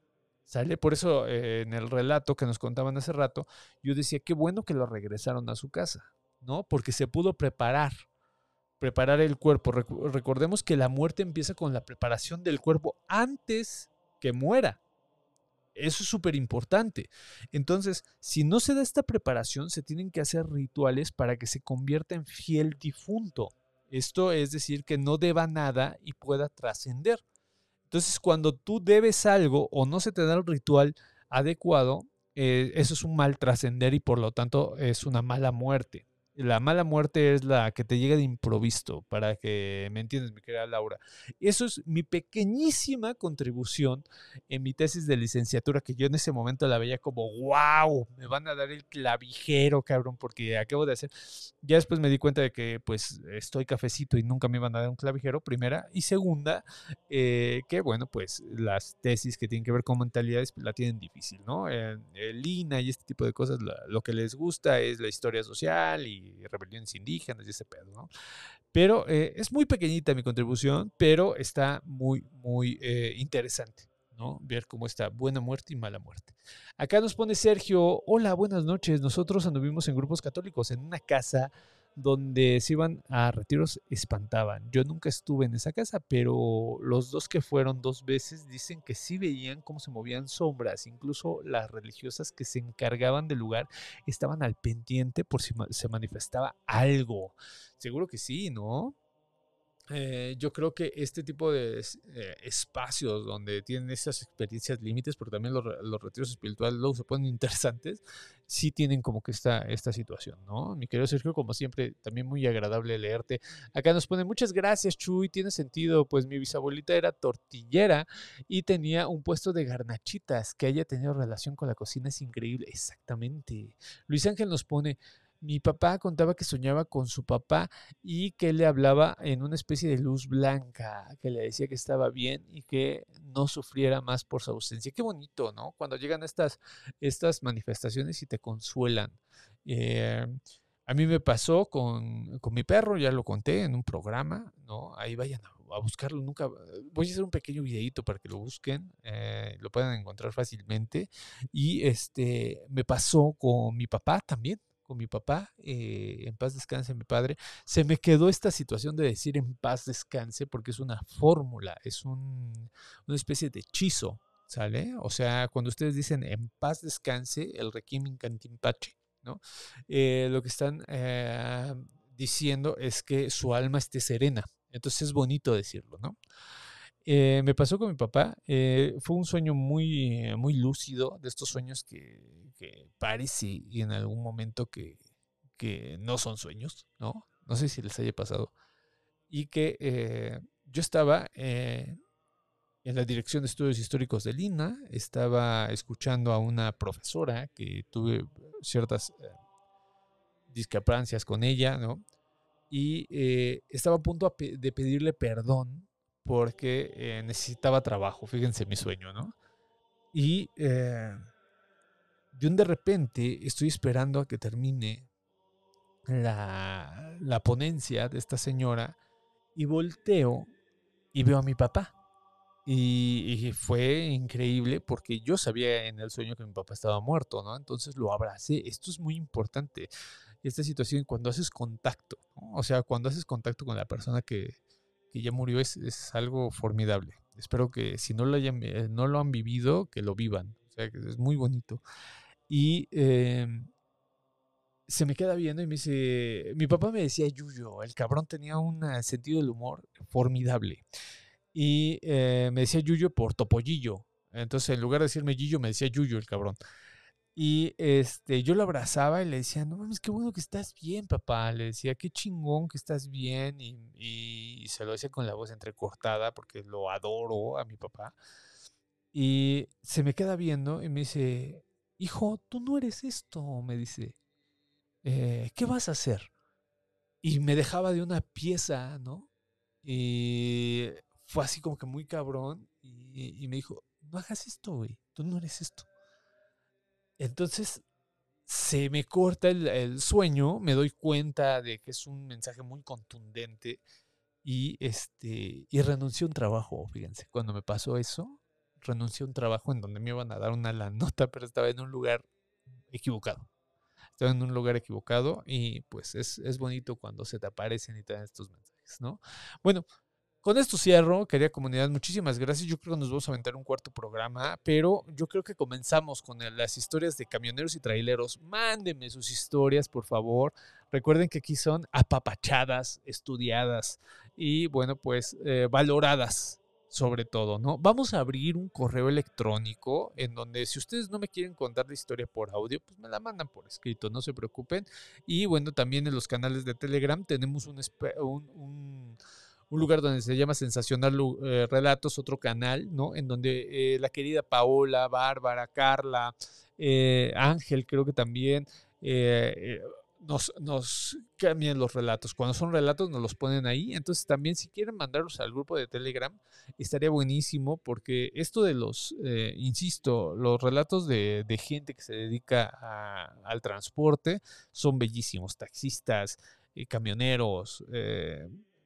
¿Sale? Por eso eh, en el relato que nos contaban hace rato, yo decía, qué bueno que lo regresaron a su casa, ¿no? Porque se pudo preparar, preparar el cuerpo. Recordemos que la muerte empieza con la preparación del cuerpo antes que muera. Eso es súper importante. Entonces, si no se da esta preparación, se tienen que hacer rituales para que se convierta en fiel difunto. Esto es decir, que no deba nada y pueda trascender. Entonces, cuando tú debes algo o no se te da el ritual adecuado, eh, eso es un mal trascender y por lo tanto es una mala muerte. La mala muerte es la que te llega de improviso, para que me entiendas, mi querida Laura. Eso es mi pequeñísima contribución en mi tesis de licenciatura, que yo en ese momento la veía como, wow, me van a dar el clavijero, cabrón, porque acabo de hacer. Ya después me di cuenta de que pues estoy cafecito y nunca me iban a dar un clavijero, primera. Y segunda, eh, que bueno, pues las tesis que tienen que ver con mentalidades pues, la tienen difícil, ¿no? El INA y este tipo de cosas, lo que les gusta es la historia social y rebeliones indígenas y ese pedo, ¿no? Pero eh, es muy pequeñita mi contribución, pero está muy, muy eh, interesante, ¿no? Ver cómo está buena muerte y mala muerte. Acá nos pone Sergio, hola, buenas noches. Nosotros anduvimos en grupos católicos en una casa donde se iban a retiros espantaban. Yo nunca estuve en esa casa, pero los dos que fueron dos veces dicen que sí veían cómo se movían sombras. Incluso las religiosas que se encargaban del lugar estaban al pendiente por si se manifestaba algo. Seguro que sí, ¿no? Eh, yo creo que este tipo de eh, espacios donde tienen esas experiencias límites, porque también los retiros espirituales luego se ponen *laughs* interesantes, sí tienen como que esta, esta situación, ¿no? Mi querido Sergio, como siempre, también muy agradable leerte. Acá nos pone muchas gracias, Chuy, tiene sentido, pues mi bisabuelita era tortillera y tenía un puesto de garnachitas, que haya tenido relación con la cocina es increíble, exactamente. Luis Ángel nos pone, mi papá contaba que soñaba con su papá y que le hablaba en una especie de luz blanca, que le decía que estaba bien y que no sufriera más por su ausencia. Qué bonito, ¿no? Cuando llegan estas, estas manifestaciones y te consuelan. Eh, a mí me pasó con, con mi perro, ya lo conté en un programa, ¿no? Ahí vayan a, a buscarlo, nunca, voy a hacer un pequeño videito para que lo busquen, eh, lo puedan encontrar fácilmente. Y este, me pasó con mi papá también, con mi papá, eh, en paz descanse mi padre, se me quedó esta situación de decir en paz descanse porque es una fórmula, es un- una especie de hechizo, ¿sale? O sea, cuando ustedes dicen en paz descanse, el requiem cantimpache, ¿no? Eh, lo que están eh, diciendo es que su alma esté serena. Entonces es bonito decirlo, ¿no? Eh, me pasó con mi papá. eh, fue un sueño muy, muy lúcido, de estos sueños que, que parece y en algún momento que, no son sueños, ¿no? No sé si les haya pasado. Y que eh, yo estaba en la Dirección de Estudios Históricos de Lina, estaba escuchando a una profesora que tuve ciertas discrepancias con ella, ¿no? Y estaba a punto de pedirle perdón porque eh, necesitaba trabajo, fíjense mi sueño, ¿no? Y eh, de un de repente estoy esperando a que termine la, la ponencia de esta señora y volteo y veo a mi papá. Y, y fue increíble porque yo sabía en el sueño que mi papá estaba muerto, ¿no? Entonces lo abracé. Esto es muy importante. Esta situación cuando haces contacto. O sea, cuando haces contacto con la persona que, que ya murió es, es algo formidable. Espero que si no lo, hayan, eh, no lo han vivido, que lo vivan. O sea, que es muy bonito. Y eh, se me queda viendo y me dice, mi papá me decía Yuyo, el cabrón tenía un eh, sentido del humor formidable. Y eh, me decía Yuyo por Topollillo. Entonces, en lugar de decirme Yuyo, me decía Yuyo, el cabrón. Y este, yo lo abrazaba y le decía, no mames, qué bueno que estás bien, papá. Le decía, qué chingón que estás bien. Y, y se lo decía con la voz entrecortada porque lo adoro a mi papá. Y se me queda viendo y me dice, hijo, tú no eres esto, me dice. "Eh, ¿Qué vas a hacer? Y me dejaba de una pieza, ¿no? Y fue así como que muy cabrón. Y, y me dijo, no hagas esto, güey. Tú no eres esto. Entonces se me corta el, sueño, me doy cuenta de que es un mensaje muy contundente y este y renuncié a un trabajo, fíjense, cuando me pasó eso, renuncié a un trabajo en donde me iban a dar una la nota, pero estaba en un lugar equivocado. Estaba en un lugar equivocado y pues es, es bonito cuando se te aparecen y te dan estos mensajes, ¿no? Bueno, con esto cierro, querida comunidad, muchísimas gracias. Yo creo que nos vamos a aventar un cuarto programa, pero yo creo que comenzamos con las historias de camioneros y traileros. Mándenme sus historias, por favor. Recuerden que aquí son apapachadas, estudiadas y, bueno, pues eh, valoradas sobre todo, ¿no? Vamos a abrir un correo electrónico en donde si ustedes no me quieren contar la historia por audio, pues me la mandan por escrito, no se preocupen. Y bueno, también en los canales de Telegram tenemos un, un- un- un lugar donde se llama Sensacional eh, Relatos, otro canal, ¿no? En donde eh, la querida Paola, Bárbara, Carla, eh, Ángel, creo que también eh, eh, nos, nos cambian los relatos. Cuando son relatos nos los ponen ahí. Entonces también si quieren mandarlos al grupo de Telegram, estaría buenísimo porque esto de los, eh, insisto, los relatos de, de gente que se dedica a- al transporte son bellísimos. Taxistas, camioneros,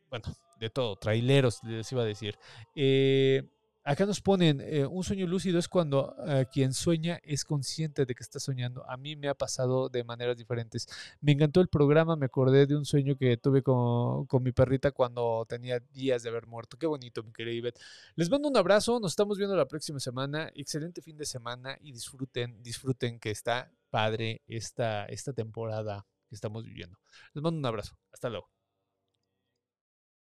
bueno, de todo, traileros, les iba a decir. Eh, acá nos ponen, eh, un sueño lúcido es cuando eh, quien sueña es consciente de que está soñando. A mí me ha pasado de maneras diferentes. Me encantó el programa, me acordé de un sueño que tuve con, con mi perrita cuando tenía días de haber muerto. Qué bonito, mi querida Ivette. Les mando un abrazo, nos estamos viendo la próxima semana. Excelente fin de semana y disfruten, disfruten que está padre esta, esta temporada que estamos viviendo. Les mando un abrazo. Hasta luego.